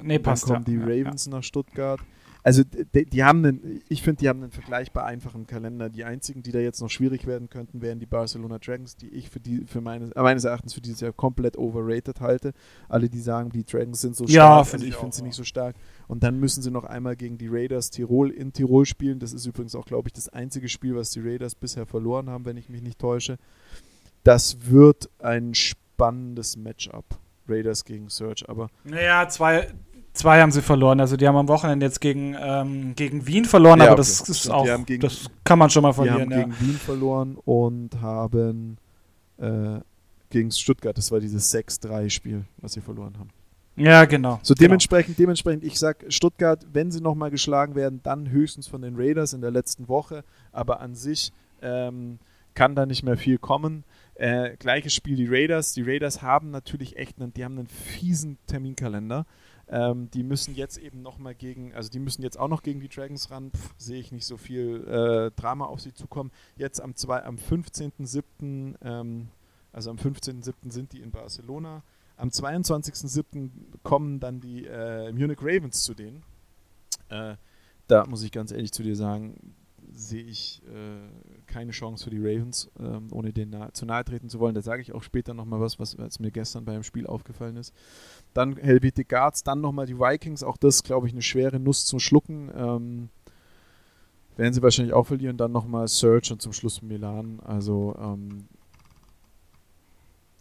nee, passt. Dann kommen ja. die Ravens nach Stuttgart. Also die, die haben einen, ich finde, die haben einen vergleichbar einfachen Kalender. Die einzigen, die da jetzt noch schwierig werden könnten, wären die Barcelona Dragons, die ich für die, für meines, äh, meines Erachtens für dieses Jahr komplett overrated halte. Alle, die sagen, die Dragons sind so stark, ja, find also ich, ich finde sie nicht so stark. Und dann müssen sie noch einmal gegen die Raiders Tirol in Tirol spielen. Das ist übrigens auch, glaube ich, das einzige Spiel, was die Raiders bisher verloren haben, wenn ich mich nicht täusche. Das wird ein spannendes Matchup. Raiders gegen Search, aber. Naja, zwei, Zwei haben sie verloren. Also die haben am Wochenende jetzt gegen, ähm, gegen Wien verloren, ja, aber okay. das ist auch, gegen, das kann man schon mal verlieren. Die haben ja. gegen Wien verloren und haben äh, gegen Stuttgart, das war dieses 6-3-Spiel, was sie verloren haben. Ja, genau. So dementsprechend, genau. dementsprechend, ich sag Stuttgart, wenn sie nochmal geschlagen werden, dann höchstens von den Raiders in der letzten Woche, aber an sich ähm, kann da nicht mehr viel kommen. Äh, gleiches Spiel die Raiders. Die Raiders haben natürlich echt einen, die haben einen fiesen Terminkalender. Ähm, die müssen jetzt eben nochmal gegen, also die müssen jetzt auch noch gegen die Dragons ran. Sehe ich nicht so viel äh, Drama auf sie zukommen. Jetzt am, am 15.07., ähm, also am 15.07. sind die in Barcelona. Am 22.07. kommen dann die äh, Munich Ravens zu denen. Äh, da muss ich ganz ehrlich zu dir sagen, sehe ich äh, keine Chance für die Ravens, ähm, ohne denen nah, zu nahe treten zu wollen. Da sage ich auch später nochmal was, was, was mir gestern beim Spiel aufgefallen ist. Dann Helvetic Guards, dann nochmal die Vikings. Auch das, glaube ich, eine schwere Nuss zum Schlucken. Ähm, werden sie wahrscheinlich auch verlieren. Dann nochmal Search und zum Schluss Milan. Also ähm,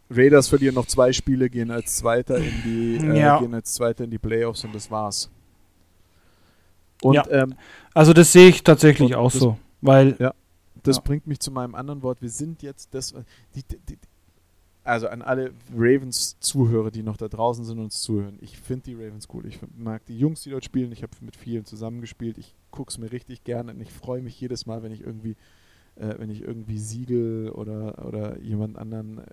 Raiders verlieren noch zwei Spiele, gehen als Zweiter in die, äh, ja. gehen als Zweiter in die Playoffs und das war's. Und, ja. Ähm, also das sehe ich tatsächlich auch das, so, weil ja, das bringt mich zu meinem anderen Wort. Wir sind jetzt das, die, die, also an alle Ravens-Zuhörer, die noch da draußen sind und uns zuhören. Ich finde die Ravens cool. Ich mag die Jungs, die dort spielen. Ich habe mit vielen zusammengespielt. Ich gucke es mir richtig gerne und ich freue mich jedes Mal, wenn ich irgendwie, äh, wenn ich irgendwie Siegel oder, oder jemand anderen äh,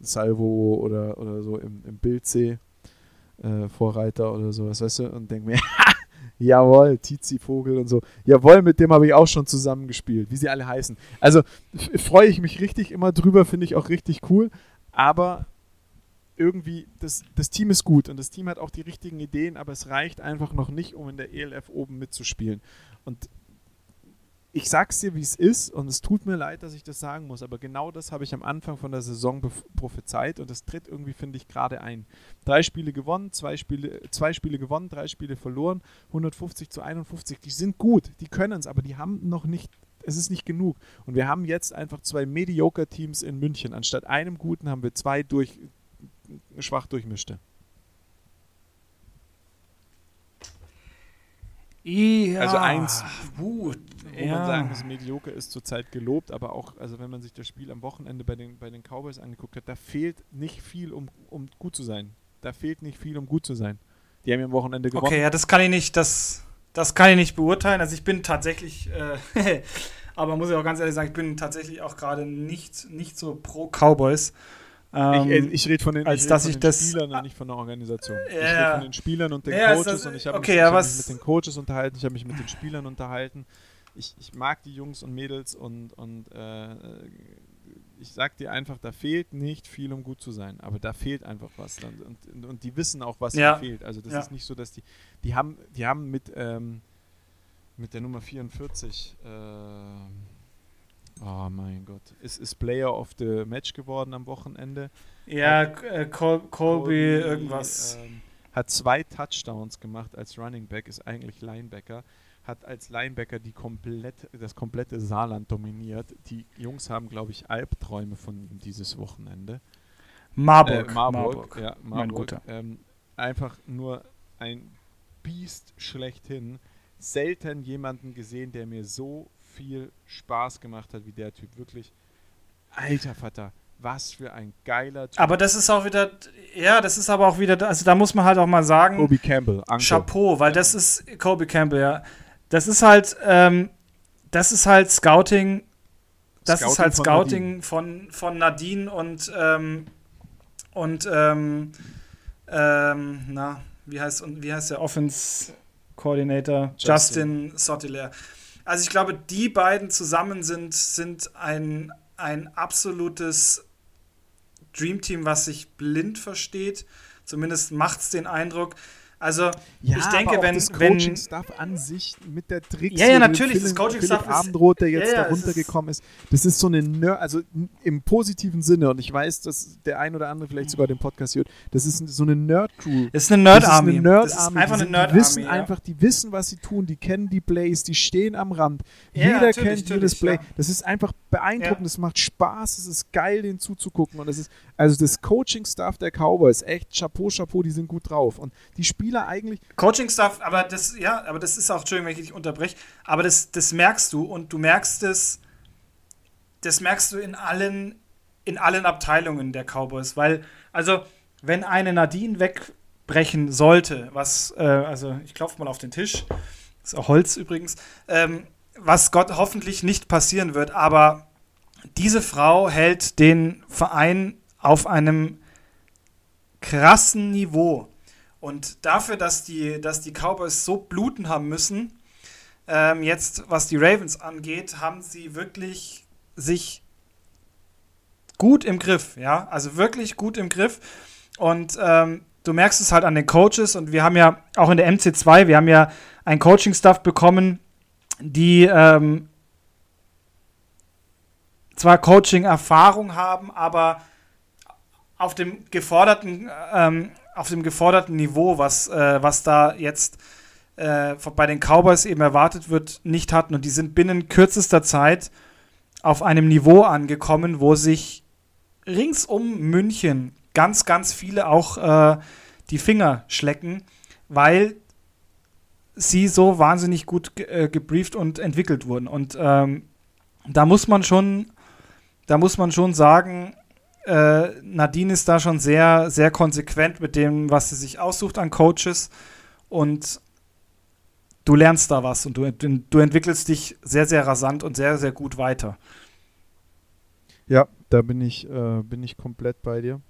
Salvo oder, oder so im, im Bild sehe. Äh, Vorreiter oder sowas, weißt du, und denke mir, Jawohl, Tizi Vogel und so. Jawohl, mit dem habe ich auch schon zusammengespielt, wie sie alle heißen. Also freue ich mich richtig immer drüber, finde ich auch richtig cool. Aber irgendwie, das, das Team ist gut und das Team hat auch die richtigen Ideen, aber es reicht einfach noch nicht, um in der ELF oben mitzuspielen. Und ich sag's dir, wie es ist, und es tut mir leid, dass ich das sagen muss, aber genau das habe ich am Anfang von der Saison prophezeit und das tritt irgendwie, finde ich, gerade ein. Drei Spiele gewonnen, zwei Spiele, zwei Spiele gewonnen, drei Spiele verloren, 150 zu 51. Die sind gut, die können es, aber die haben noch nicht, es ist nicht genug. Und wir haben jetzt einfach zwei Mediocre-Teams in München. Anstatt einem guten haben wir zwei durch, schwach durchmischte. Ja, Also eins, wo man sagen muss, mediocre ist zurzeit gelobt, aber auch, also wenn man sich das Spiel am Wochenende bei den, bei den Cowboys angeguckt hat, da fehlt nicht viel, um, um gut zu sein. Da fehlt nicht viel, um gut zu sein. Die haben ja am Wochenende gewonnen. Okay, ja, das kann ich nicht, das, das kann ich nicht beurteilen. Also ich bin tatsächlich, äh, aber muss ich auch ganz ehrlich sagen, ich bin tatsächlich auch gerade nicht, nicht so pro Cowboys. Ähm, ich, ich rede von den, als ich dass ich das- Spielern und nicht von der Organisation. Ich Ja. rede von den Spielern und den ist Coaches das- und ich habe okay, mich, ja, ich hab mich mit den Coaches unterhalten, ich habe mich mit den Spielern unterhalten. Ich, ich mag die Jungs und Mädels und, und äh, ich sag dir einfach, da fehlt nicht viel, um gut zu sein, aber da fehlt einfach was. Und, und, und die wissen auch, was Ja. fehlt. Also das Ja. ist nicht so, dass die, die haben, die haben mit, ähm, mit der Nummer 44, äh, oh mein Gott, ist, ist Player of the Match geworden am Wochenende. ja, äh, Col Colby, Colby, irgendwas. ähm, hat zwei Touchdowns gemacht als Running Back, ist eigentlich Linebacker. Hat als Linebacker die komplett, das komplette Saarland dominiert. Die Jungs haben, glaube ich, Albträume von ihm dieses Wochenende. Marburg. Äh, Marburg, Marburg. ja, mein Marburg. Guter. Ähm, einfach nur ein Biest schlechthin. Selten jemanden gesehen, der mir so viel Spaß gemacht hat wie der Typ. Wirklich, alter Vater, was für ein geiler Typ. Aber das ist auch wieder, ja, das ist aber auch wieder, also da muss man halt auch mal sagen, Kobe Campbell, Uncle. Chapeau, weil das ist Kobe Campbell, ja. Das ist halt, ähm, das ist halt Scouting, das Scouting ist halt von Scouting von, von Nadine und, ähm, und, ähm, ähm, na, wie heißt, und wie heißt der Offense Coordinator? Justin. Justin Sotilaire. Also ich glaube, die beiden zusammen sind, sind ein, ein absolutes Dreamteam, was sich blind versteht. Zumindest macht es den Eindruck. Also Ja, ich denke, aber wenn, das Coaching-Stuff an sich mit der Tricks, Ja, ja, natürlich, das Coaching-Stuff Philipp Abendroth, der jetzt Ja, ja, da es ist- runtergekommen ist, das ist so eine Nerd, also im positiven Sinne und ich weiß, dass der ein oder andere vielleicht sogar den Podcast hört, das ist so eine Nerd-Crew. ist eine Nerd Das ist Army. eine Nerd das ist Army. einfach die, eine Nerd die wissen Army. einfach, die wissen, was sie tun, die kennen die Plays, die stehen am Rand. Ja, Jeder kennt jedes Play. ja. Das ist einfach beeindruckend, Ja. es macht Spaß, es ist geil, den zuzugucken und es ist also das Coaching-Staff der Cowboys, echt Chapeau, Chapeau, die sind gut drauf. Und die Spieler eigentlich Coaching-Stuff, aber das, ja, aber das ist auch, Entschuldigung, wenn ich dich unterbreche, aber das, das merkst du und du merkst es, das merkst du in allen, in allen Abteilungen der Cowboys, weil, also, wenn eine Nadine wegbrechen sollte, was, äh, also, ich klopfe mal auf den Tisch, ist auch Holz übrigens, ähm, was Gott hoffentlich nicht passieren wird, aber diese Frau hält den Verein auf einem krassen Niveau. Und dafür, dass die, dass die Cowboys so bluten haben müssen, ähm, jetzt was die Ravens angeht, haben sie wirklich sich gut im Griff, ja, also wirklich gut im Griff. Und ähm, du merkst es halt an den Coaches und wir haben ja auch in der MC2, wir haben ja ein Coaching-Staff bekommen, die ähm, zwar Coaching-Erfahrung haben, aber auf dem geforderten, ähm, auf dem geforderten Niveau, was, äh, was da jetzt äh, bei den Cowboys eben erwartet wird, nicht hatten. Und die sind binnen kürzester Zeit auf einem Niveau angekommen, wo sich rings um München ganz, ganz viele auch äh, die Finger schlecken, weil sie so wahnsinnig gut ge äh, gebrieft und entwickelt wurden. Und ähm, da muss man schon, da muss man schon sagen, äh, Nadine ist da schon sehr, sehr konsequent mit dem, was sie sich aussucht an Coaches. Und du lernst da was und du, du entwickelst dich sehr, sehr rasant und sehr, sehr gut weiter. Ja, da bin ich, äh, bin ich komplett bei dir.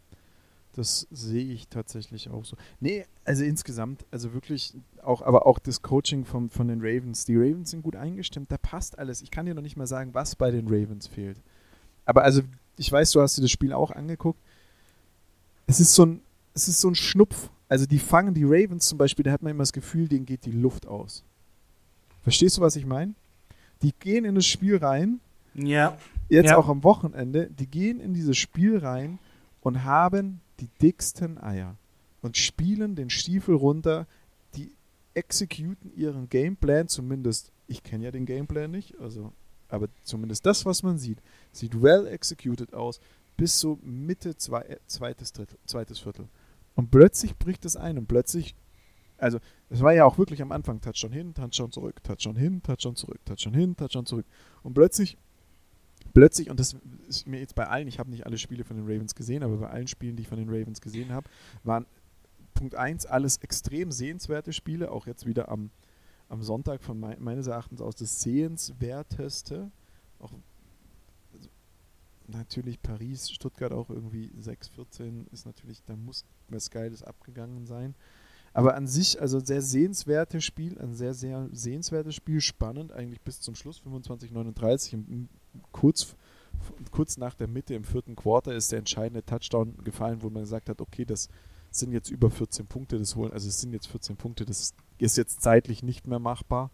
Das sehe ich tatsächlich auch so. Nee, also insgesamt, also wirklich auch, aber auch das Coaching vom, von den Ravens. Die Ravens sind gut eingestimmt, da passt alles. Ich kann dir noch nicht mal sagen, was bei den Ravens fehlt. Aber also, ich weiß, du hast dir das Spiel auch angeguckt. Es ist so ein, es ist so ein Schnupf. Also die fangen die Ravens zum Beispiel, da hat man immer das Gefühl, denen geht die Luft aus. Verstehst du, was ich meine? Die gehen in das Spiel rein, Ja. jetzt Ja. auch am Wochenende, die gehen in dieses Spiel rein und haben die dicksten Eier und spielen den Stiefel runter. Die exekuten ihren Gameplan, zumindest, ich kenne ja den Gameplan nicht, also, aber zumindest das, was man sieht, sieht well executed aus, bis so Mitte zwei, äh, zweites, Drittel, zweites Viertel. Und plötzlich bricht es ein und plötzlich Also, es war ja auch wirklich am Anfang Touchdown hin, Touchdown zurück, Touchdown hin, Touchdown zurück, Touchdown hin, Touchdown zurück. Und plötzlich, plötzlich, und das ist mir jetzt bei allen, ich habe nicht alle Spiele von den Ravens gesehen, aber bei allen Spielen, die ich von den Ravens gesehen habe, waren Punkt 1 alles extrem sehenswerte Spiele, auch jetzt wieder am, am Sonntag von me meines Erachtens aus das sehenswerteste. Auch also, natürlich Paris, Stuttgart auch irgendwie 6-14 ist natürlich, da muss was Geiles abgegangen sein. Aber an sich, also sehr sehenswertes Spiel, ein sehr, sehr sehenswertes Spiel, spannend eigentlich bis zum Schluss, 25-39. Kurz, kurz nach der Mitte im vierten Quarter ist der entscheidende Touchdown gefallen, wo man gesagt hat, okay, das sind jetzt über 14 Punkte, das holen, also es sind jetzt 14 Punkte, das ist jetzt zeitlich nicht mehr machbar.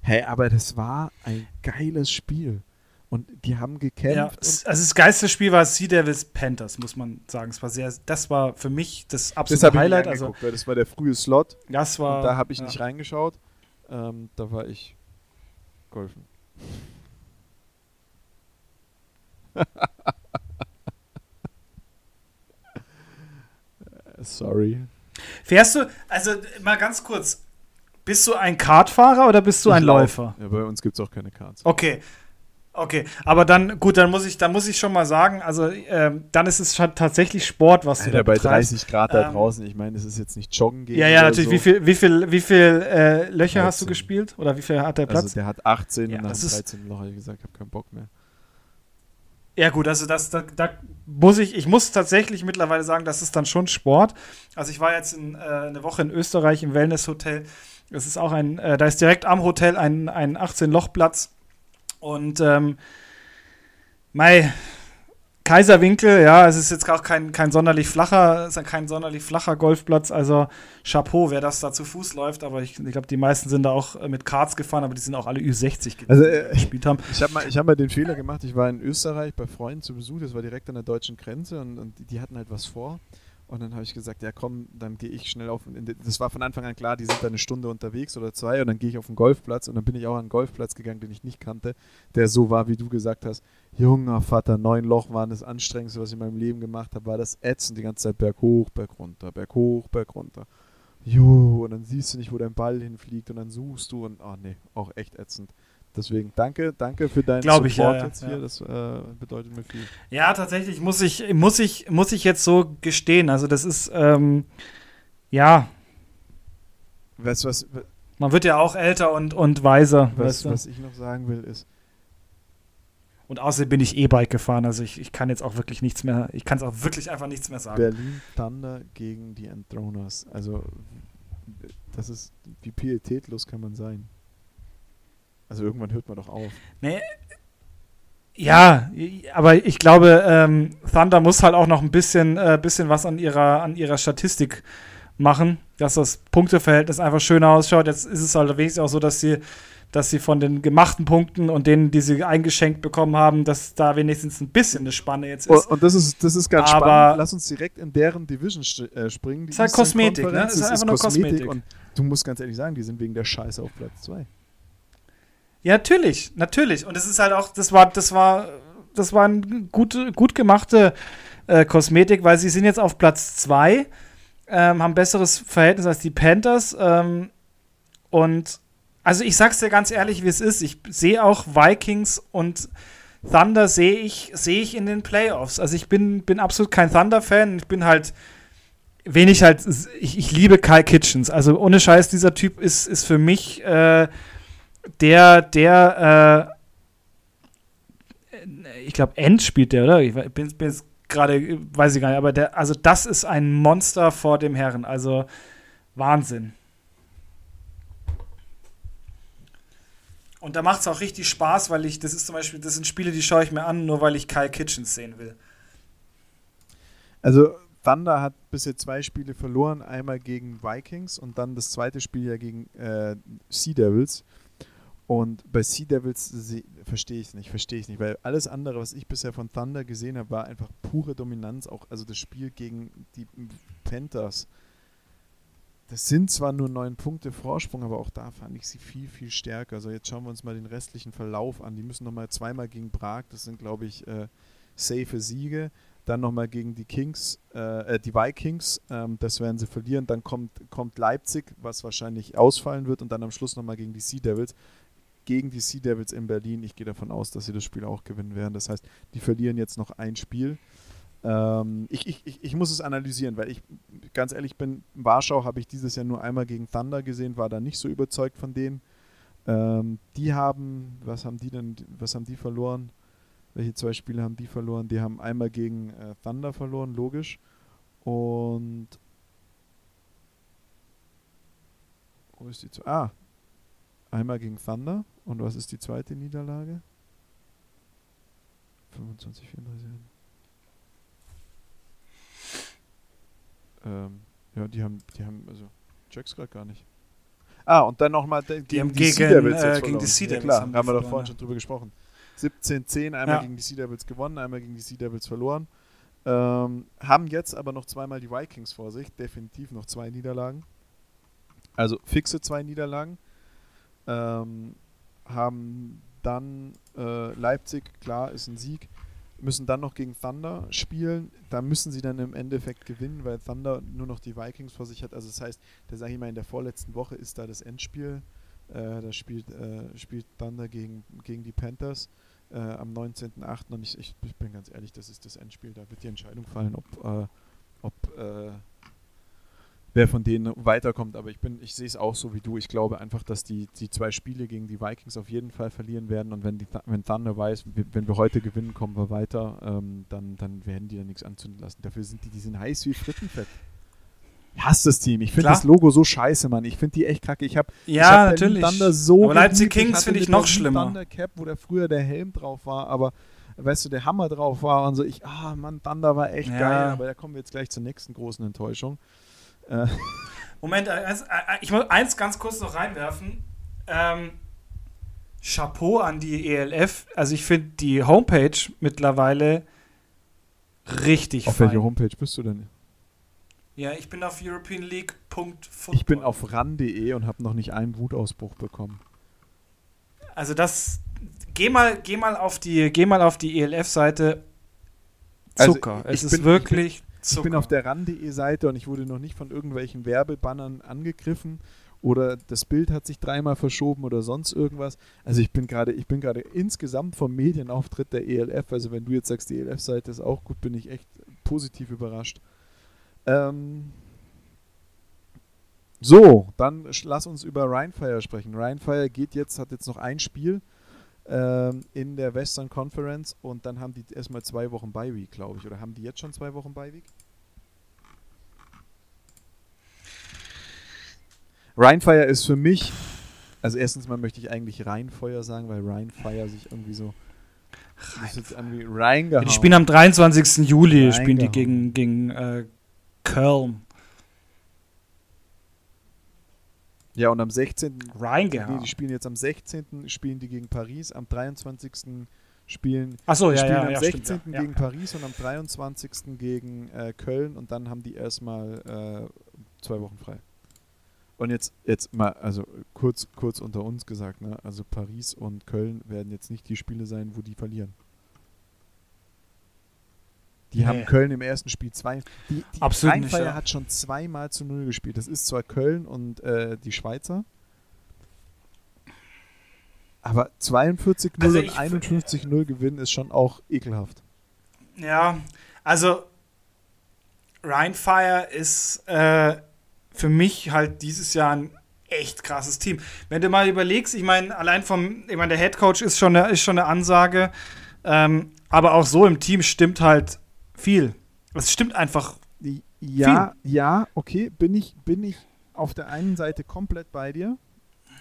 Hey, aber das war ein geiles Spiel. Und die haben gekämpft. Ja, also das geilste Spiel war Sea Devils Panthers, muss man sagen. Es war sehr, das war für mich das absolute das Highlight. Also, das war der frühe Slot. Das war. Und da habe ich ja. nicht reingeschaut. Ähm, da war ich golfen. Sorry. Fährst du, also mal ganz kurz, bist du ein Kartfahrer oder bist du ich ein Läufer? Ja, bei uns gibt es auch keine Karts. Okay, Okay, aber dann, gut, dann muss ich, dann muss ich schon mal sagen, also ähm, dann ist es schon tatsächlich Sport, was Alter, du da bei 30 Grad da ähm, draußen, ich meine, es ist jetzt nicht Joggen gehen. Ja, ja, natürlich. So. Wie viel, wie viel, wie viel äh, Löcher 13. hast du gespielt? Oder wie viel hat der Platz? Also der hat 18 ja, und nach dem 13. Loch habe ich gesagt, ich habe keinen Bock mehr. Ja, gut, also das, da, da, muss ich, ich muss tatsächlich mittlerweile sagen, das ist dann schon Sport. Also ich war jetzt in, äh, eine Woche in Österreich im Wellness-Hotel. Das ist auch ein, äh, da ist direkt am Hotel ein, ein 18-Loch-Platz und ähm, Mai, Kaiserwinkel, ja, es ist jetzt auch kein, kein sonderlich flacher, ist kein sonderlich flacher Golfplatz, also Chapeau, wer das da zu Fuß läuft, aber ich, ich glaube, die meisten sind da auch äh, mit Karts gefahren, aber die sind auch alle Ü60 also, äh, gespielt haben. Ich habe mal, hab mal den Fehler gemacht, ich war in Österreich bei Freunden zu Besuch, das war direkt an der deutschen Grenze und, und die, die hatten halt was vor. Und dann habe ich gesagt, ja komm, dann gehe ich schnell auf. Das war von Anfang an klar, die sind da eine Stunde unterwegs oder zwei und dann gehe ich auf den Golfplatz und dann bin ich auch an einen Golfplatz gegangen, den ich nicht kannte, der so war, wie du gesagt hast. Junger Vater, neun Loch waren das anstrengendste, was ich in meinem Leben gemacht habe, war das ätzend, die ganze Zeit berg hoch, berg runter, berg hoch, berg runter. Jo, und dann siehst du nicht, wo dein Ball hinfliegt und dann suchst du und, oh nee, auch echt ätzend. Deswegen danke, danke für deinen Glaube ich, Support ja, jetzt hier. Ja. Das äh, bedeutet mir viel. Ja, tatsächlich muss ich, muss ich, muss ich jetzt so gestehen. Also das ist, ähm, ja. Weißt, was, Man wird ja auch älter und, und weiser. Was, weißt du? was ich noch sagen will, ist. Und außerdem bin ich E-Bike gefahren, also ich, ich kann jetzt auch wirklich nichts mehr, ich kann es auch wirklich einfach nichts mehr sagen. Berlin Thunder gegen die Enthroners. Also, das ist, wie pietätlos kann man sein? Also irgendwann hört man doch auf. Nee. Ja, aber ich glaube, ähm, Thunder muss halt auch noch ein bisschen, äh, bisschen was an ihrer, an ihrer Statistik machen, dass das Punkteverhältnis einfach schöner ausschaut. Jetzt ist es halt wenigstens auch so, dass sie, dass sie von den gemachten Punkten und denen, die sie eingeschenkt bekommen haben, dass da wenigstens ein bisschen eine Spanne jetzt ist. Und das ist, das ist ganz aber spannend. Lass uns direkt in deren Division äh, springen. Die ist halt Kosmetik, ne? Das ist einfach nur Kosmetik. Kosmetik. Und du musst ganz ehrlich sagen, die sind wegen der Scheiße auf Platz 2. Ja, natürlich, natürlich. Und es ist halt auch, das war, das war, das war eine gute, gut gemachte äh, Kosmetik, weil sie sind jetzt auf Platz 2, ähm, haben besseres Verhältnis als die Panthers. Ähm, und also ich sag's dir ganz ehrlich, wie es ist. Ich sehe auch Vikings und Thunder sehe ich, sehe ich in den Playoffs. Also ich bin, bin absolut kein Thunder-Fan. Ich bin halt, wen ich halt, ich, ich liebe Kyle Kitchens. Also ohne Scheiß, dieser Typ ist, ist für mich äh, der, der, äh, ich glaube, End spielt der, oder? Ich bin, bin jetzt gerade, weiß ich gar nicht, aber der, also das ist ein Monster vor dem Herren. Also Wahnsinn. Und da macht es auch richtig Spaß, weil ich, das ist zum Beispiel, das sind Spiele, die schaue ich mir an, nur weil ich Kyle Kitchens sehen will. Also Thunder hat bisher zwei Spiele verloren, einmal gegen Vikings und dann das zweite Spiel ja gegen äh, Sea Devils. Und bei Sea Devils verstehe ich es nicht, verstehe ich nicht, weil alles andere, was ich bisher von Thunder gesehen habe, war einfach pure Dominanz. Auch also das Spiel gegen die Panthers. Das sind zwar nur neun Punkte Vorsprung, aber auch da fand ich sie viel, viel stärker. Also jetzt schauen wir uns mal den restlichen Verlauf an. Die müssen nochmal zweimal gegen Prag, das sind glaube ich äh, safe Siege. dann nochmal gegen die Kings, äh, äh, die Vikings, ähm, das werden sie verlieren. Dann kommt, kommt Leipzig, was wahrscheinlich ausfallen wird, und dann am Schluss nochmal gegen die Sea Devils. Gegen die Sea Devils in Berlin. Ich gehe davon aus, dass sie das Spiel auch gewinnen werden. Das heißt, die verlieren jetzt noch ein Spiel. Ähm, ich, ich, ich, muss es analysieren, weil ich ganz ehrlich bin, Warschau habe ich dieses Jahr nur einmal gegen Thunder gesehen, war da nicht so überzeugt von denen. Ähm, die haben, was haben die denn, was haben die verloren? Welche zwei Spiele haben die verloren? Die haben einmal gegen äh, Thunder verloren, logisch. Und wo ist die zu? Ah, einmal gegen Thunder. Und was ist die zweite Niederlage? 25, 34. Ähm, ja, die haben, die haben, also, check's gerade gar nicht. Ah, und dann nochmal die, die haben gegen, gegen, äh, gegen die Sea Devils. Ja, klar, haben, haben wir doch vorhin schon drüber gesprochen. 17-10, einmal ja. gegen die Sea Devils gewonnen, einmal gegen die Sea Devils verloren. Ähm, haben jetzt aber noch zweimal die Vikings vor sich, definitiv noch zwei Niederlagen. Also fixe zwei Niederlagen. Ähm, haben dann äh, Leipzig, klar, ist ein Sieg. Müssen dann noch gegen Thunder spielen. Da müssen sie dann im Endeffekt gewinnen, weil Thunder nur noch die Vikings vor sich hat. Also das heißt, da sage ich mal, in der vorletzten Woche ist da das Endspiel. Äh, da spielt, äh, spielt Thunder gegen, gegen die Panthers äh, am 19.08. Und ich, ich, ich, bin ganz ehrlich, das ist das Endspiel. Da wird die Entscheidung fallen, ob, äh, ob äh, wer von denen weiterkommt. Aber ich bin, ich sehe es auch so wie du. Ich glaube einfach, dass die, die zwei Spiele gegen die Vikings auf jeden Fall verlieren werden. Und wenn, die, wenn Thunder weiß, wenn wir heute gewinnen, kommen wir weiter, ähm, dann, dann werden die da nichts anzünden lassen. Dafür sind die, die sind heiß wie Frittenfett. Ich hasse das Team. Ich finde das Logo so scheiße, Mann. Ich finde die echt kacke. Ich habe ja, ich hab natürlich. Thunder so aber Leipzig Kings finde ich noch schlimmer. Thunder Cap, wo der früher der Helm drauf war, aber weißt du, der Hammer drauf war und so. Ich, ah, Mann, Thunder war echt ja. geil. Aber da kommen wir jetzt gleich zur nächsten großen Enttäuschung. Äh. Moment, eins, ich muss eins ganz kurz noch reinwerfen. Ähm, Chapeau an die ELF. Also ich finde die Homepage mittlerweile richtig Auf fein. welche Homepage bist du denn? Ja, ich bin auf europeanleague.football. Ich bin auf ran.de und habe noch nicht einen Wutausbruch bekommen. Also das geh mal geh mal auf die geh mal auf die ELF-Seite also Zucker. Also es ist bin, wirklich ich bin, Zucker. Ich bin auf der ran.de Seite und ich wurde noch nicht von irgendwelchen Werbebannern angegriffen oder das Bild hat sich dreimal verschoben oder sonst irgendwas. Also ich bin gerade, ich bin gerade insgesamt vom Medienauftritt der ELF, also wenn du jetzt sagst, die ELF-Seite ist auch gut, bin ich echt positiv überrascht. Ähm so, dann lass uns über Rheinfire sprechen. Rheinfire geht jetzt, hat jetzt noch ein Spiel ähm, in der Western Conference und dann haben die erstmal zwei Wochen Bye Week, glaube ich. Oder haben die jetzt schon zwei Wochen Bye Week? Rheinfire ist für mich, also erstens mal möchte ich eigentlich Rheinfeuer sagen, weil Rheinfire sich irgendwie so reingehauen. Die spielen am 23. Juli, spielen die gegen, gegen äh, Köln. Ja, und am 16. Reingehauen. Nee, die spielen jetzt am 16. spielen die gegen Paris, am 23. spielen, Ach ja, spielen ja, am ja, 16. Stimmt, ja. gegen Paris und am 23. gegen äh, Köln und dann haben die erstmal äh, zwei Wochen frei. Und jetzt, jetzt mal, also kurz, kurz unter uns gesagt, ne? also Paris und Köln werden jetzt nicht die Spiele sein, wo die verlieren. Die nee. haben Köln im ersten Spiel zwei. Die, die Absolut nicht, ja. hat schon zweimal zu null gespielt. Das ist zwar Köln und äh, die Schweizer. Aber 42-0 also und 51-0 gewinnen ist schon auch ekelhaft. Ja, also Rheinfire ist äh, für mich halt dieses Jahr ein echt krasses Team. Wenn du mal überlegst, ich meine, allein vom, ich meine, der Head Coach ist schon eine, ist schon eine Ansage, ähm, aber auch so im Team stimmt halt viel. Es stimmt einfach. Ja, viel. ja, okay, bin ich, bin ich auf der einen Seite komplett bei dir.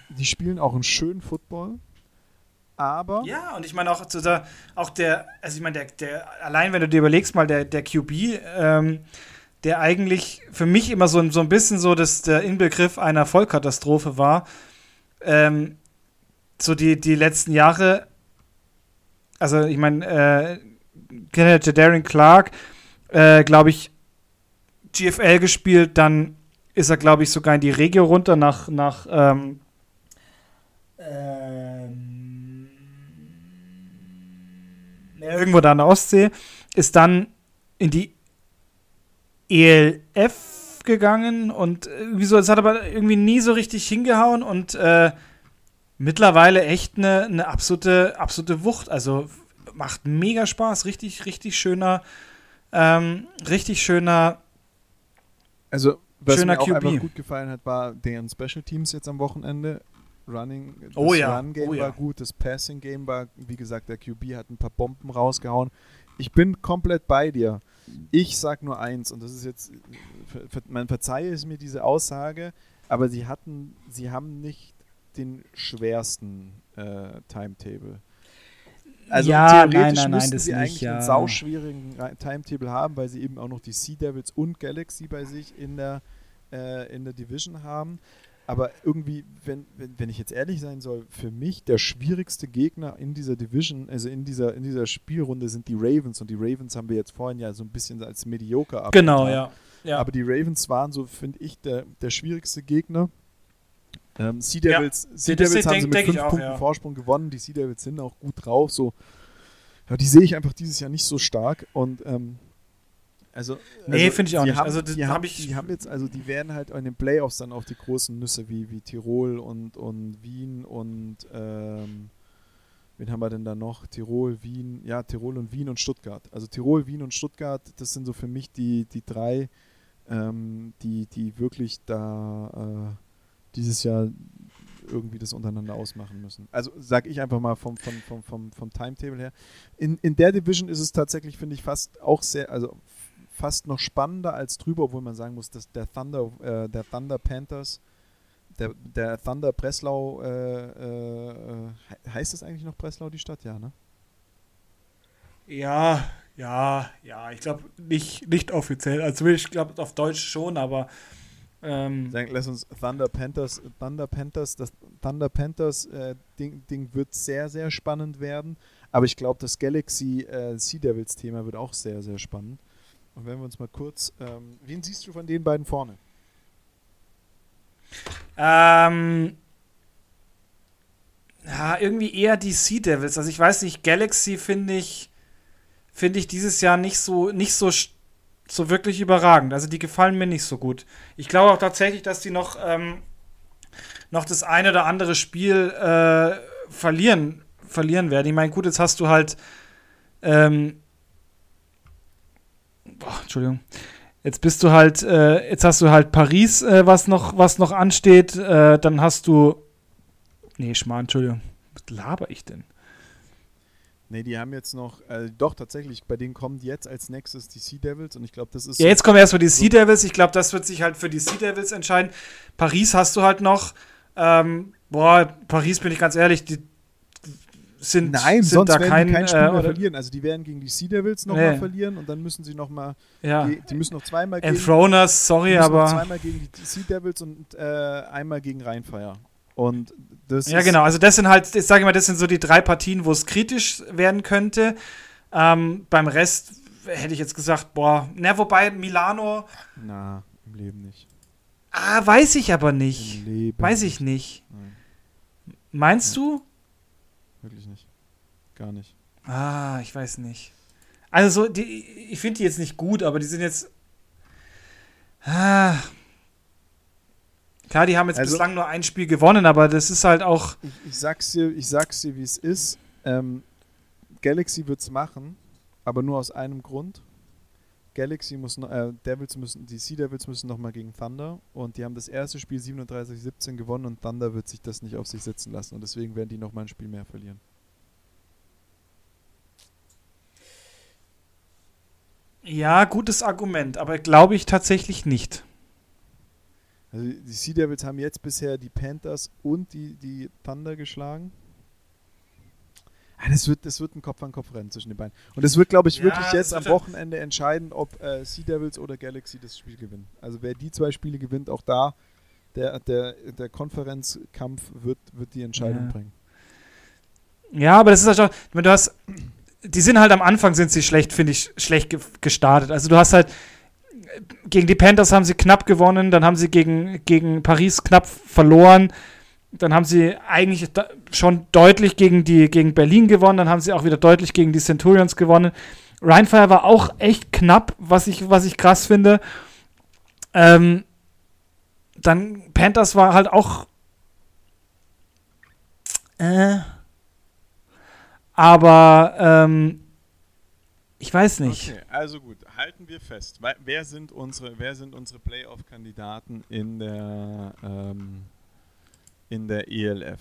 Die spielen auch einen schönen Football. Aber. Ja, und ich meine auch, auch der, also ich meine, der, der, allein wenn du dir überlegst, mal der, der QB, ähm, der eigentlich für mich immer so, so ein bisschen so das, der Inbegriff einer Vollkatastrophe war. Ähm, so die, die letzten Jahre, also ich meine, äh, ihr Darren Clark, äh, glaube ich, GFL gespielt, dann ist er, glaube ich, sogar in die Regio runter nach, nach ähm, ähm, irgendwo da an der Ostsee, ist dann in die ELF gegangen und irgendwie so, es hat aber irgendwie nie so richtig hingehauen und äh, mittlerweile echt eine, eine absolute, absolute Wucht. Also macht mega Spaß, richtig, richtig schöner, ähm, richtig schöner. Also, was Schöner mir auch QB. einfach gut gefallen hat, war deren Special Teams jetzt am Wochenende. Running, das Oh ja, Run-Game oh ja. war gut, das Passing-Game war, wie gesagt, der QB hat ein paar Bomben rausgehauen. Ich bin komplett bei dir. Ich sag nur eins, und das ist jetzt, man verzeihe es mir diese Aussage, aber sie hatten, sie haben nicht den schwersten äh, Timetable. Also Ja, theoretisch nein, nein, nein, müssten das sie nicht, eigentlich ja. einen sauschwierigen Timetable haben, weil sie eben auch noch die Sea Devils und Galaxy bei sich in der, äh, in der Division haben. Aber irgendwie, wenn, wenn, wenn ich jetzt ehrlich sein soll, für mich der schwierigste Gegner in dieser Division, also in dieser, in dieser Spielrunde sind die Ravens und die Ravens haben wir jetzt vorhin ja so ein bisschen als mediocre Genau, abgetan. ja. ja. Aber die Ravens waren so, finde ich, der, der schwierigste Gegner. Ähm, Sea Ja, Devils, sea das Devils haben denk- sie mit fünf auch, Punkten ja. Vorsprung gewonnen. Die Sea Devils sind auch gut drauf. So, ja, die sehe ich einfach dieses Jahr nicht so stark. Und ähm, also, Nee, also finde ich auch die nicht. Haben, Also, das die, hab haben, ich- die haben jetzt, also die werden halt in den Playoffs dann auf die großen Nüsse wie, wie Tirol und, und Wien und ähm, wen haben wir denn da noch? Tirol, Wien, ja, Tirol und Wien und Stuttgart. Also Tirol, Wien und Stuttgart, das sind so für mich die, die drei, ähm, die, die wirklich da äh, dieses Jahr irgendwie das untereinander ausmachen müssen. Also sag ich einfach mal vom, vom, vom, vom, vom Timetable her. In, in der Division ist es tatsächlich, finde ich, fast auch sehr, also fast noch spannender als drüber, obwohl man sagen muss, dass der Thunder, äh, der Thunder Panthers, der, der Thunder Breslau, äh, äh, he- heißt das eigentlich noch Breslau, die Stadt? Ja, ne? Ja, ja, ja, ich glaube nicht, nicht offiziell. Also ich glaube auf Deutsch schon, aber ähm, lass uns Thunder Panthers, Thunder Panthers, das Thunder Panthers äh, Ding, Ding wird sehr, sehr spannend werden. Aber ich glaube, das Galaxy äh, Sea Devils Thema wird auch sehr, sehr spannend. Und wenn wir uns mal kurz, ähm, wen siehst du von den beiden vorne? ähm, ja, irgendwie eher die Sea Devils. Also ich weiß nicht, Galaxy finde ich, finde ich dieses Jahr nicht so, nicht so, so wirklich überragend. Also die gefallen mir nicht so gut. Ich glaube auch tatsächlich, dass die noch, ähm, noch das eine oder andere Spiel äh, verlieren, verlieren werden. Ich meine, gut, jetzt hast du halt, ähm, boah, Entschuldigung. Jetzt bist du halt, äh, jetzt hast du halt Paris, äh, was noch, was noch ansteht. Äh, dann hast du, nee, Schmarrn, Entschuldigung. Was laber ich denn? Ne, die haben jetzt noch, äh, doch tatsächlich, bei denen kommen jetzt als nächstes die Sea Devils und ich glaube, das ist. Ja, jetzt kommen erstmal die Sea Devils. Ich glaube, das wird sich halt für die Sea Devils entscheiden. Paris hast du halt noch. Ähm, boah, Paris bin ich ganz ehrlich, die sind, Nein, sind sonst da werden kein, die kein Spiel äh, mehr verlieren. Also die werden gegen die Sea Devils nochmal Nee. verlieren und dann müssen sie nochmal, ja. die müssen noch zweimal gegen, Enthroners, die sorry, müssen noch aber. zweimal gegen die Sea Devils und äh, einmal gegen Rheinfire. Und das Ja, genau. Also das sind halt, ich sage mal, das sind so die drei Partien, wo es kritisch werden könnte. Ähm, beim Rest hätte ich jetzt gesagt, boah, na, wobei Milano, Na, im Leben nicht. ah, weiß ich aber nicht. Im Leben Weiß ich nicht. Nein, Meinst du? wirklich nicht. Gar nicht. Ah, ich weiß nicht. Also so, die, ich finde die jetzt nicht gut, aber die sind jetzt. Ah. Klar, die haben jetzt Also- bislang nur ein Spiel gewonnen, aber das ist halt auch. Ich, ich sag's dir, ich sag's dir, wie es ist. Ähm, Galaxy wird's machen, aber nur aus einem Grund. Galaxy muss noch, äh, Devils müssen, die Sea Devils müssen nochmal gegen Thunder und die haben das erste Spiel 37-17 gewonnen und Thunder wird sich das nicht auf sich sitzen lassen und deswegen werden die nochmal ein Spiel mehr verlieren. Ja, gutes Argument, aber glaube ich tatsächlich nicht. Also die Sea Devils haben jetzt bisher die Panthers und die, die Thunder geschlagen. Ah, das, wird, das wird ein Kopf-an-Kopf-Rennen zwischen den beiden. Und es wird, glaube ich, Ja, wirklich jetzt am Wochenende entscheiden, ob äh, Sea Devils oder Galaxy das Spiel gewinnen. Also wer die zwei Spiele gewinnt, auch da, der, der, der Konferenzkampf wird, wird die Entscheidung Ja. bringen. Ja, aber das ist halt meine, du hast, die sind halt am Anfang sind sie schlecht, finde ich, schlecht ge gestartet. Also du hast halt, gegen die Panthers haben sie knapp gewonnen, dann haben sie gegen, gegen Paris knapp verloren, dann haben sie eigentlich schon deutlich gegen, die, gegen Berlin gewonnen, dann haben sie auch wieder deutlich gegen die Centurions gewonnen Rheinfire war auch echt knapp, was ich, was ich krass finde. Ähm, dann Panthers war halt auch. Äh, aber ähm, ich weiß nicht. Okay, also gut, halten wir fest. Wer sind unsere, wer sind unsere Playoff-Kandidaten in der ähm, in der ELF?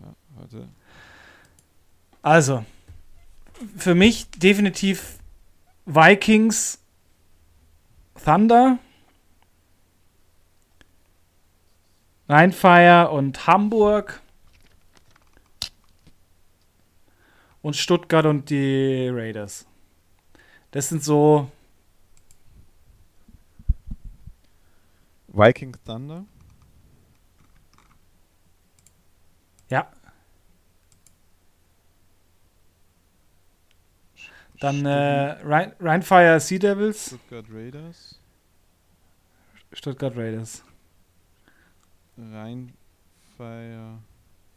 Ja, warte. Also, für mich definitiv Vikings, Thunder, Rheinfire und Hamburg und Stuttgart und die Raiders. Das sind so. Viking Thunder? Ja. Dann äh, Rhein, Rheinfire Sea Devils. Stuttgart Raiders. Stuttgart Raiders. Rheinfire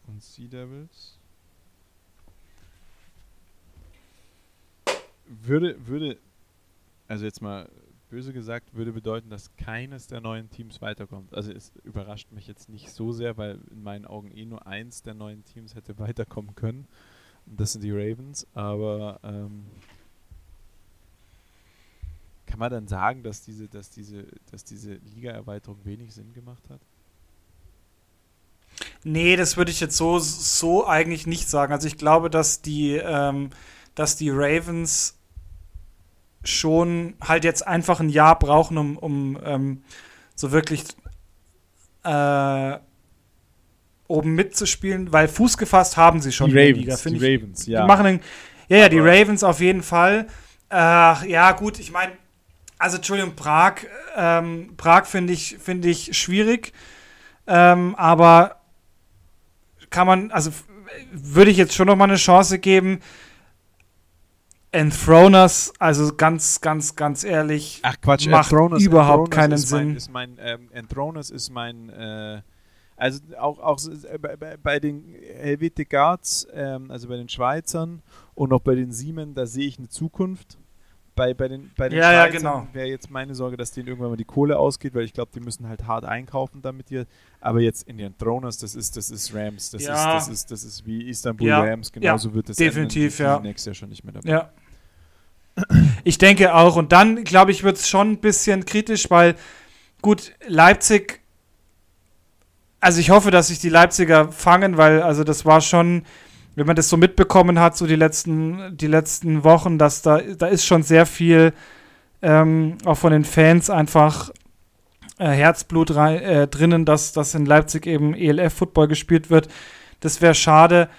und Sea Devils. Würde, würde, also jetzt mal böse gesagt, würde bedeuten, dass keines der neuen Teams weiterkommt. Also es überrascht mich jetzt nicht so sehr, weil in meinen Augen eh nur eins der neuen Teams hätte weiterkommen können. Das sind die Ravens, aber ähm, kann man dann sagen, dass diese, dass diese, dass diese Liga-Erweiterung wenig Sinn gemacht hat? Nee, das würde ich jetzt so, so eigentlich nicht sagen. Also ich glaube, dass die, ähm, dass die Ravens schon halt jetzt einfach ein Jahr brauchen, um, um ähm, so wirklich äh, oben mitzuspielen, weil Fuß gefasst haben sie schon die Ravens, Liga, die ich. Ravens, ja. Die machen einen, ja, ja, die Ravens auf jeden Fall. Äh, ja, gut, ich meine, also Entschuldigung, Prag, ähm, Prag finde ich, find ich schwierig, ähm, aber kann man, also würde ich jetzt schon noch mal eine Chance geben. Enthroners, also ganz, ganz, ganz ehrlich, Ach Quatsch, macht Enthroners, überhaupt Enthroners keinen ist Sinn. Mein, ist mein, ähm, Enthroners ist mein, äh, also auch, auch bei, bei den Helvete Guards, ähm, also bei den Schweizern und auch bei den Siemen, da sehe ich eine Zukunft. Bei, bei den, bei den ja, ja, genau. wäre jetzt meine Sorge, dass denen irgendwann mal die Kohle ausgeht, weil ich glaube, die müssen halt hart einkaufen damit hier. Aber jetzt in den Throners, das ist, das ist Rams, das, ja. ist, das, ist, das ist wie Istanbul. Rams, genauso wird das definitiv, ja. nächstes Jahr schon nicht mehr dabei. Ja. Ich denke auch. Und dann, glaube ich, wird es schon ein bisschen kritisch, weil gut, Leipzig, also ich hoffe, dass sich die Leipziger fangen, weil also das war schon wenn man das so mitbekommen hat, so die letzten, die letzten Wochen, dass da, da ist schon sehr viel ähm, auch von den Fans einfach äh, Herzblut rein, äh, drinnen, dass, dass in Leipzig eben ELF-Football gespielt wird. Das wäre schade.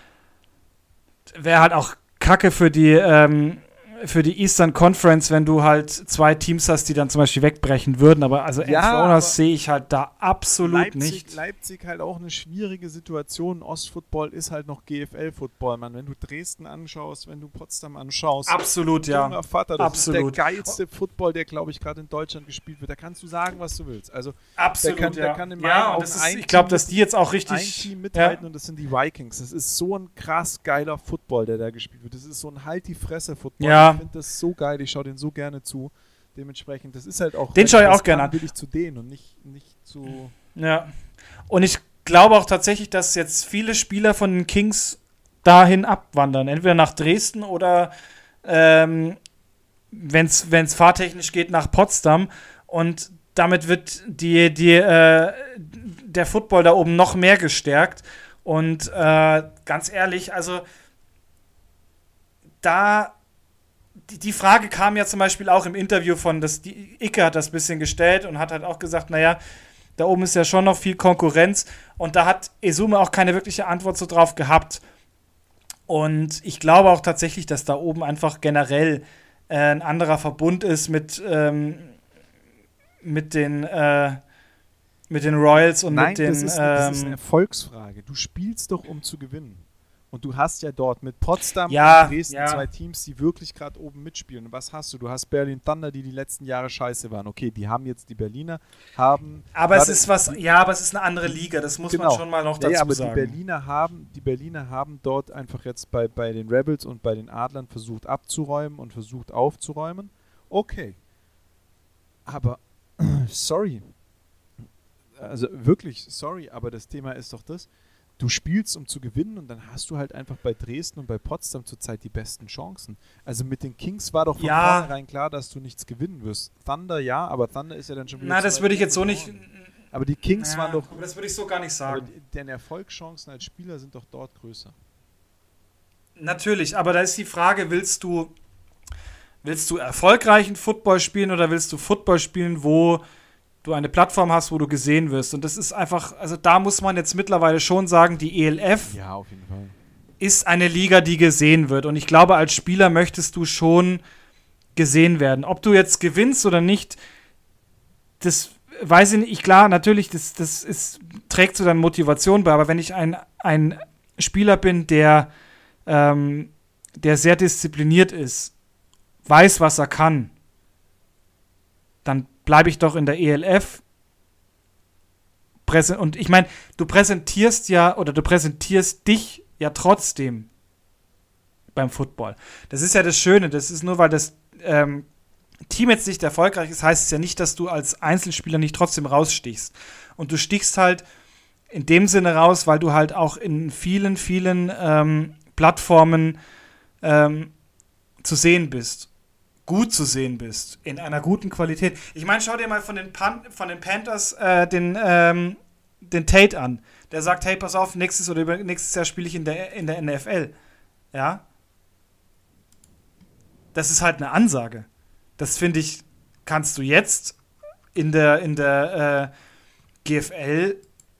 Wäre halt auch Kacke für die, ähm, für die Eastern Conference, wenn du halt zwei Teams hast, die dann zum Beispiel wegbrechen würden. Aber also ja, sehe ich halt da absolut Leipzig, nicht. Leipzig halt auch eine schwierige Situation. Ostfootball ist halt noch GFL-Football, man. Wenn du Dresden anschaust, wenn du Potsdam anschaust. Absolut, ja. Vater, das absolut. ist der geilste Football, der, glaube ich, gerade in Deutschland gespielt wird. Da kannst du sagen, was du willst. Also, absolut, der kann, ja. Der kann in ja, und ist, ich glaube, dass die jetzt auch richtig. Ein Team mithalten ja. und das sind die Vikings. Das ist so ein krass geiler Football, der da gespielt wird. Das ist so ein Halt die Fresse-Football. Ja. Ich finde das so geil ich schaue den so gerne zu. Dementsprechend, das ist halt auch. Den schaue ich auch gerne an. Will ich zu denen und nicht, nicht zu. Ja. Und ich glaube auch tatsächlich, dass jetzt viele Spieler von den Kings dahin abwandern. Entweder nach Dresden oder ähm, wenn es fahrtechnisch geht, nach Potsdam. Und damit wird die, die, äh, der Football da oben noch mehr gestärkt. Und äh, ganz ehrlich, also da die, die Frage kam ja zum Beispiel auch im Interview von, das, die Icke hat das ein bisschen gestellt und hat halt auch gesagt, naja, da oben ist ja schon noch viel Konkurrenz und da hat Esume auch keine wirkliche Antwort so drauf gehabt. Und ich glaube auch tatsächlich, dass da oben einfach generell äh, ein anderer Verbund ist mit, ähm, mit den äh, mit den Royals und Nein, mit den. Das ist, ähm, das ist eine Erfolgsfrage. Du spielst doch, um zu gewinnen. Und du hast ja dort mit Potsdam Ja, und Dresden ja. zwei Teams, die wirklich gerade oben mitspielen. Und was hast du? Du hast Berlin Thunder, die die letzten Jahre scheiße waren. Okay, die haben jetzt die Berliner, haben. Aber es ist was, ja, aber es ist eine andere Liga, das muss man Genau. schon mal noch dazu ja, aber sagen. die Berliner haben, die Berliner haben dort einfach jetzt bei, bei den Rebels und bei den Adlern versucht abzuräumen und versucht aufzuräumen. Okay. Aber sorry. Also wirklich, sorry, aber das Thema ist doch das. Du spielst, um zu gewinnen und dann hast du halt einfach bei Dresden und bei Potsdam zurzeit die besten Chancen. Also mit den Kings war doch von Ja. vornherein klar, dass du nichts gewinnen wirst. Thunder ja, aber Thunder ist ja dann schon wieder. Na, das würde ich jetzt so nicht. Aber die Kings Ja, waren doch aber das würde ich so gar nicht sagen. deine Erfolgschancen als Spieler sind doch dort größer. Natürlich, aber da ist die Frage, willst du, willst du erfolgreichen Football spielen oder willst du Football spielen, wo du eine Plattform hast, wo du gesehen wirst? Und das ist einfach, also da muss man jetzt mittlerweile schon sagen, die ELF Ja, ist eine Liga, die gesehen wird. Und ich glaube, als Spieler möchtest du schon gesehen werden. Ob du jetzt gewinnst oder nicht, das weiß ich nicht. Klar, natürlich, das, das ist, trägt zu deiner Motivation bei. Aber wenn ich ein, ein Spieler bin, der, ähm, der sehr diszipliniert ist, weiß, was er kann, dann bleibe ich doch in der ELF. Und ich meine, du präsentierst ja oder du präsentierst dich ja trotzdem beim Football. Das ist ja das Schöne. Das ist nur, weil das ähm, Team jetzt nicht erfolgreich ist, heißt es ja nicht, dass du als Einzelspieler nicht trotzdem rausstichst. Und du stichst halt in dem Sinne raus, weil du halt auch in vielen, vielen ähm, Plattformen ähm, zu sehen bist. Gut zu sehen bist. In einer guten Qualität. Ich meine, schau dir mal von den, Pan von den Panthers äh, den, ähm, den Tate an. Der sagt, hey, pass auf, nächstes oder nächstes Jahr spiele ich in der, in der NFL. Ja. Das ist halt eine Ansage. Das finde ich, kannst du jetzt in der, in der äh, GFL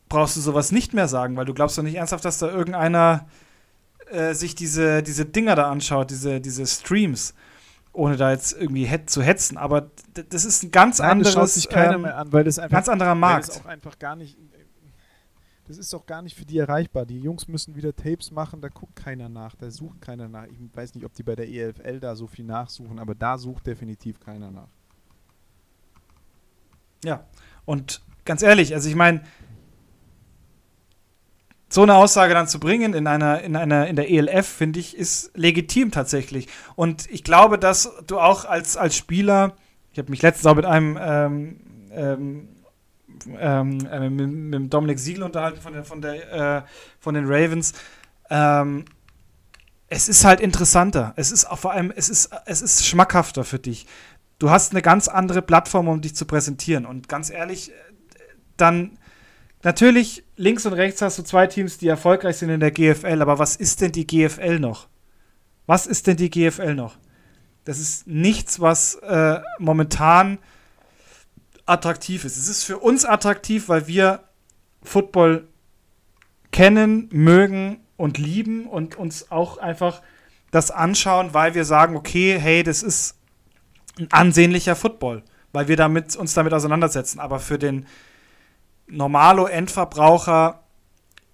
brauchst du sowas nicht mehr sagen, weil du glaubst doch nicht ernsthaft, dass da irgendeiner äh, sich diese, diese Dinger da anschaut, diese, diese Streams, ohne da jetzt irgendwie het zu hetzen. Aber das ist ein ganz Nein, anderes, das sich keiner ähm, mehr an, weil das einfach ganz anderer Markt. das auch einfach gar nicht. Das ist doch gar nicht für die erreichbar. Die Jungs müssen wieder Tapes machen, da guckt keiner nach, da sucht keiner nach. Ich weiß nicht, ob die bei der ELFL da so viel nachsuchen, aber da sucht definitiv keiner nach. Ja, und ganz ehrlich, also ich meine, so eine Aussage dann zu bringen in einer, in einer, in der ELF, finde ich, ist legitim tatsächlich. Und ich glaube, dass du auch als, als Spieler, ich habe mich letztens auch mit einem ähm, ähm, ähm, äh, mit, mit Dominik Siegel unterhalten von, der, von, der, äh, von den Ravens. Ähm, es ist halt interessanter. Es ist auch vor allem, es ist, es ist schmackhafter für dich. Du hast eine ganz andere Plattform, um dich zu präsentieren. Und ganz ehrlich, äh, dann natürlich links und rechts hast du zwei Teams, die erfolgreich sind in der GFL. Aber was ist denn die GFL noch? Was ist denn die GFL noch? Das ist nichts, was äh, momentan attraktiv ist. Es ist für uns attraktiv, weil wir Football kennen, mögen und lieben und uns auch einfach das anschauen, weil wir sagen, okay, hey, das ist ein ansehnlicher Football, weil wir damit, uns damit auseinandersetzen. Aber für den Normalo-Endverbraucher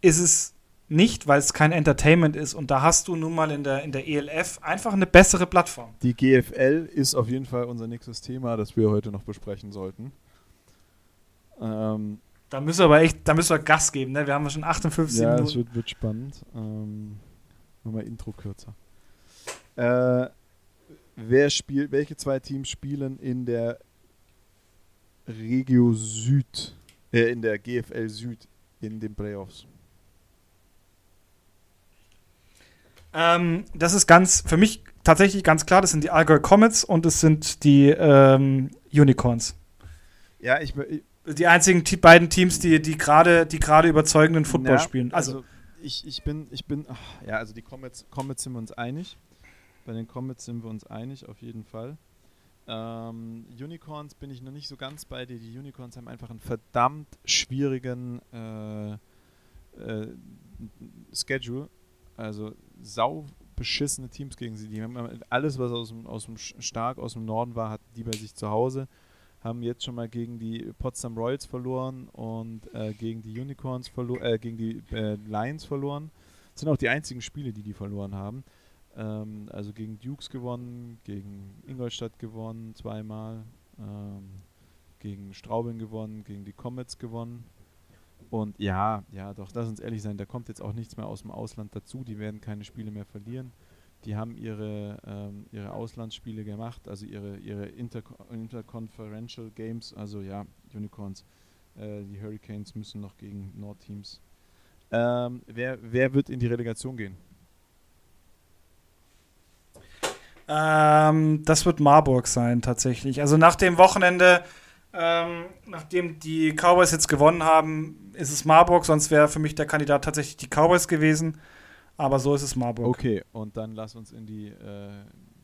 ist es nicht, weil es kein Entertainment ist. Und da hast du nun mal in der, in der ELF einfach eine bessere Plattform. Die GFL ist auf jeden Fall unser nächstes Thema, das wir heute noch besprechen sollten. Ähm, Da müssen wir aber echt, da müssen wir Gas geben, ne? Wir haben schon 58 ja, es Minuten. wird, wird spannend. Ähm, Nochmal Intro kürzer. Äh, wer spielt, welche zwei Teams spielen in der Regio Süd, äh, in der GFL Süd in den Playoffs? Ähm, das ist ganz, für mich tatsächlich ganz klar, das sind die Allgäu Comets und es sind die ähm, Unicorns. Ja, ich, ich Die einzigen die beiden Teams, die, die gerade die gerade überzeugenden Football Ja, spielen. Also, ich, ich bin, ich bin, ach, ja, also die Comets, Comets sind wir uns einig. Bei den Comets sind wir uns einig, auf jeden Fall. Ähm, Unicorns bin ich noch nicht so ganz bei dir. Die Unicorns haben einfach einen verdammt schwierigen äh, äh, Schedule. Also sau beschissene Teams gegen sie. Die haben alles, was aus dem, aus dem stark aus dem Norden war, hatten die bei sich zu Hause. Haben jetzt schon mal gegen die Potsdam Royals verloren und äh, gegen die Unicorns verloren, äh, gegen die äh, Lions verloren. Das sind auch die einzigen Spiele, die die verloren haben. Ähm, also gegen Dukes gewonnen, gegen Ingolstadt gewonnen, zweimal, ähm, gegen Straubing gewonnen, gegen die Comets gewonnen. Und ja, ja, doch, lass uns ehrlich sein, da kommt jetzt auch nichts mehr aus dem Ausland dazu. Die werden keine Spiele mehr verlieren. Die haben ihre, ähm, ihre Auslandsspiele gemacht, also ihre, ihre Inter Interconferential Games, also ja, Unicorns. Äh, die Hurricanes müssen noch gegen Nordteams. Ähm, wer, wer wird in die Relegation gehen? Ähm, das wird Marburg sein, tatsächlich. Also nach dem Wochenende, ähm, nachdem die Cowboys jetzt gewonnen haben, ist es Marburg, sonst wäre für mich der Kandidat tatsächlich die Cowboys gewesen. Aber so ist es Marburg. Okay, und dann lass uns in die äh,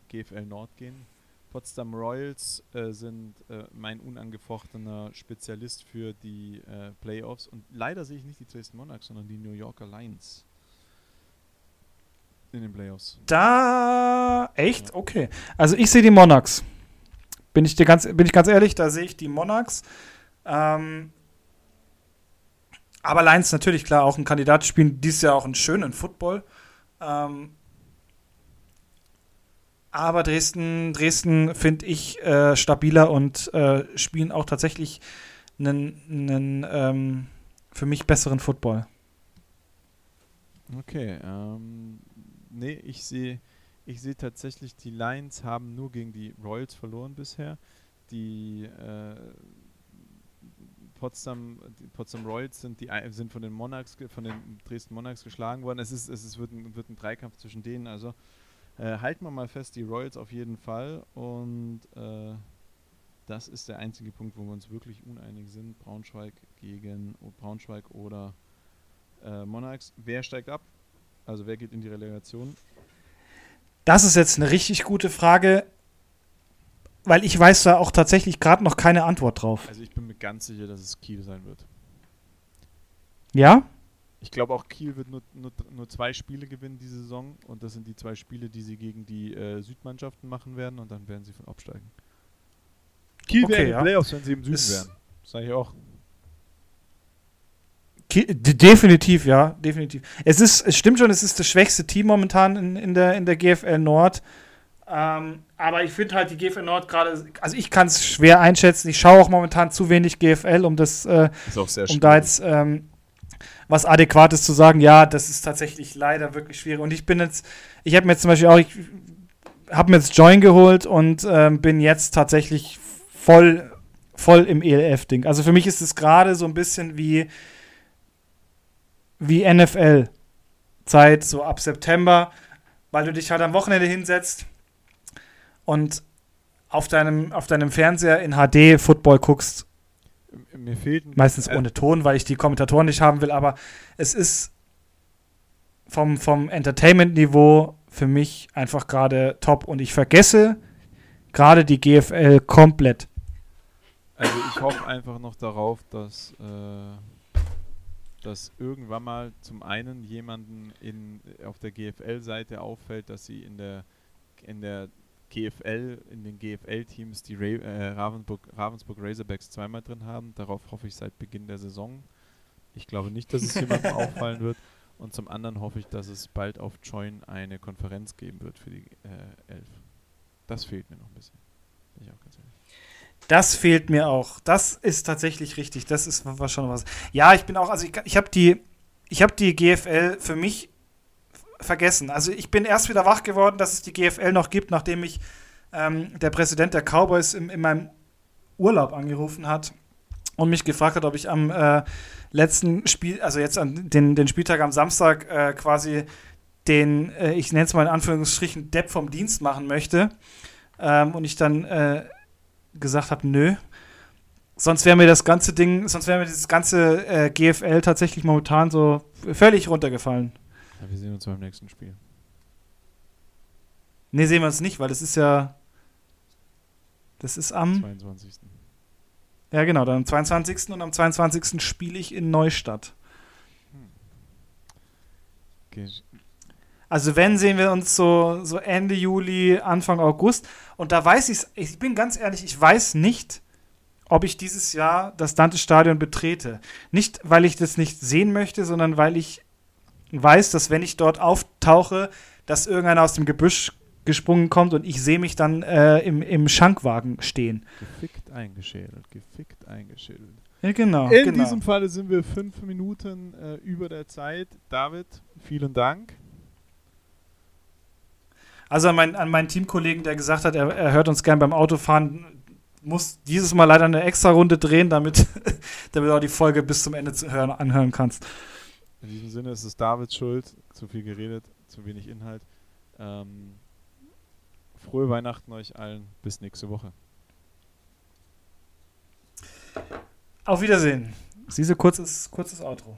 GFL Nord gehen. Potsdam Royals äh, sind äh, mein unangefochtener Spezialist für die äh, Playoffs. Und leider sehe ich nicht die Dresden Monarchs, sondern die New Yorker Lions in den Playoffs. Da echt? Okay. Also ich sehe die Monarchs. Bin ich dir ganz, bin ich ganz ehrlich, da sehe ich die Monarchs. Ähm, aber Lions natürlich klar auch ein Kandidat spielen dieses Jahr auch einen schönen Football. Ähm, aber Dresden, Dresden finde ich äh, stabiler und äh, spielen auch tatsächlich einen, einen ähm, für mich besseren Football. Okay, ähm, nee, ich sehe ich sehe tatsächlich, die Lions haben nur gegen die Royals verloren bisher. Die äh, Potsdam, die Potsdam Royals sind, die, sind von den Monarchs, von den Dresden Monarchs geschlagen worden. Es, ist, es ist, wird, ein, wird ein Dreikampf zwischen denen. Also äh, halten wir mal fest, die Royals auf jeden Fall. Und äh, das ist der einzige Punkt, wo wir uns wirklich uneinig sind. Braunschweig gegen Braunschweig oder äh, Monarchs. Wer steigt ab? Also wer geht in die Relegation? Das ist jetzt eine richtig gute Frage, weil ich weiß da auch tatsächlich gerade noch keine Antwort drauf. Also ich bin mir ganz sicher, dass es Kiel sein wird. Ja? Ich glaube auch Kiel wird nur, nur, nur zwei Spiele gewinnen diese Saison und das sind die zwei Spiele, die sie gegen die äh, Südmannschaften machen werden und dann werden sie von absteigen. Kiel okay, wäre ja. Playoffs, wenn sie im Süden wären. Sag ich auch. Definitiv, ja, definitiv. Es ist, es stimmt schon, es ist das schwächste Team momentan in, in, der, in der GFL Nord. Ähm, aber ich finde halt die GFL Nord gerade, also ich kann es schwer einschätzen. Ich schaue auch momentan zu wenig GFL, um das, äh, um da jetzt ähm, was Adäquates zu sagen. Ja, das ist tatsächlich leider wirklich schwierig. Und ich bin jetzt, ich habe mir jetzt zum Beispiel auch, ich habe mir jetzt Join geholt und ähm, bin jetzt tatsächlich voll, voll im ELF-Ding. Also für mich ist es gerade so ein bisschen wie wie NFL. Zeit, so ab September, weil du dich halt am Wochenende hinsetzt und auf deinem, auf deinem Fernseher in HD Football guckst. Mir fehlt meistens äh, ohne Ton, weil ich die Kommentatoren nicht haben will, aber es ist vom, vom Entertainment-Niveau für mich einfach gerade top und ich vergesse gerade die GFL komplett. Also ich hoffe einfach noch darauf, dass äh dass irgendwann mal zum einen jemanden in, auf der GFL-Seite auffällt, dass sie in der, in der GFL, in den GFL-Teams die Ra äh, Ravensburg, Ravensburg Razorbacks zweimal drin haben. Darauf hoffe ich seit Beginn der Saison. Ich glaube nicht, dass es jemandem auffallen wird. Und zum anderen hoffe ich, dass es bald auf Join eine Konferenz geben wird für die äh, Elf. Das fehlt mir noch ein bisschen. Bin ich auch ganz ehrlich. Das fehlt mir auch. Das ist tatsächlich richtig. Das ist was schon was. Ja, ich bin auch, also ich, ich habe die, ich habe die GFL für mich vergessen. Also ich bin erst wieder wach geworden, dass es die GFL noch gibt, nachdem mich ähm, der Präsident der Cowboys in, in meinem Urlaub angerufen hat und mich gefragt hat, ob ich am äh, letzten Spiel, also jetzt an den, den Spieltag am Samstag äh, quasi den, äh, ich nenne es mal in Anführungsstrichen, Depp vom Dienst machen möchte. Ähm, und ich dann äh, gesagt habe, nö. Sonst wäre mir das ganze Ding, sonst wäre mir dieses ganze äh, GFL tatsächlich momentan so völlig runtergefallen. Ja, wir sehen uns beim nächsten Spiel. Nee, sehen wir uns nicht, weil das ist ja. Das ist am. 22. Ja, genau, dann am 22. und am 22. spiele ich in Neustadt. Hm. Okay. Also wenn sehen wir uns so, so Ende Juli, Anfang August. Und da weiß ich ich bin ganz ehrlich, ich weiß nicht, ob ich dieses Jahr das Dante-Stadion betrete. Nicht, weil ich das nicht sehen möchte, sondern weil ich weiß, dass wenn ich dort auftauche, dass irgendeiner aus dem Gebüsch gesprungen kommt und ich sehe mich dann äh, im, im Schankwagen stehen. Gefickt eingeschädelt, gefickt eingeschädelt. Ja, genau. In genau. diesem Falle sind wir fünf Minuten äh, über der Zeit. David, vielen Dank. Also an, mein, an meinen Teamkollegen, der gesagt hat, er, er hört uns gern beim Autofahren, muss dieses Mal leider eine extra Runde drehen, damit, damit du auch die Folge bis zum Ende zu hören, anhören kannst. In diesem Sinne ist es Davids Schuld. Zu viel geredet, zu wenig Inhalt. Ähm, frohe Weihnachten euch allen. Bis nächste Woche. Auf Wiedersehen. Siehst du, kurzes, kurzes Outro.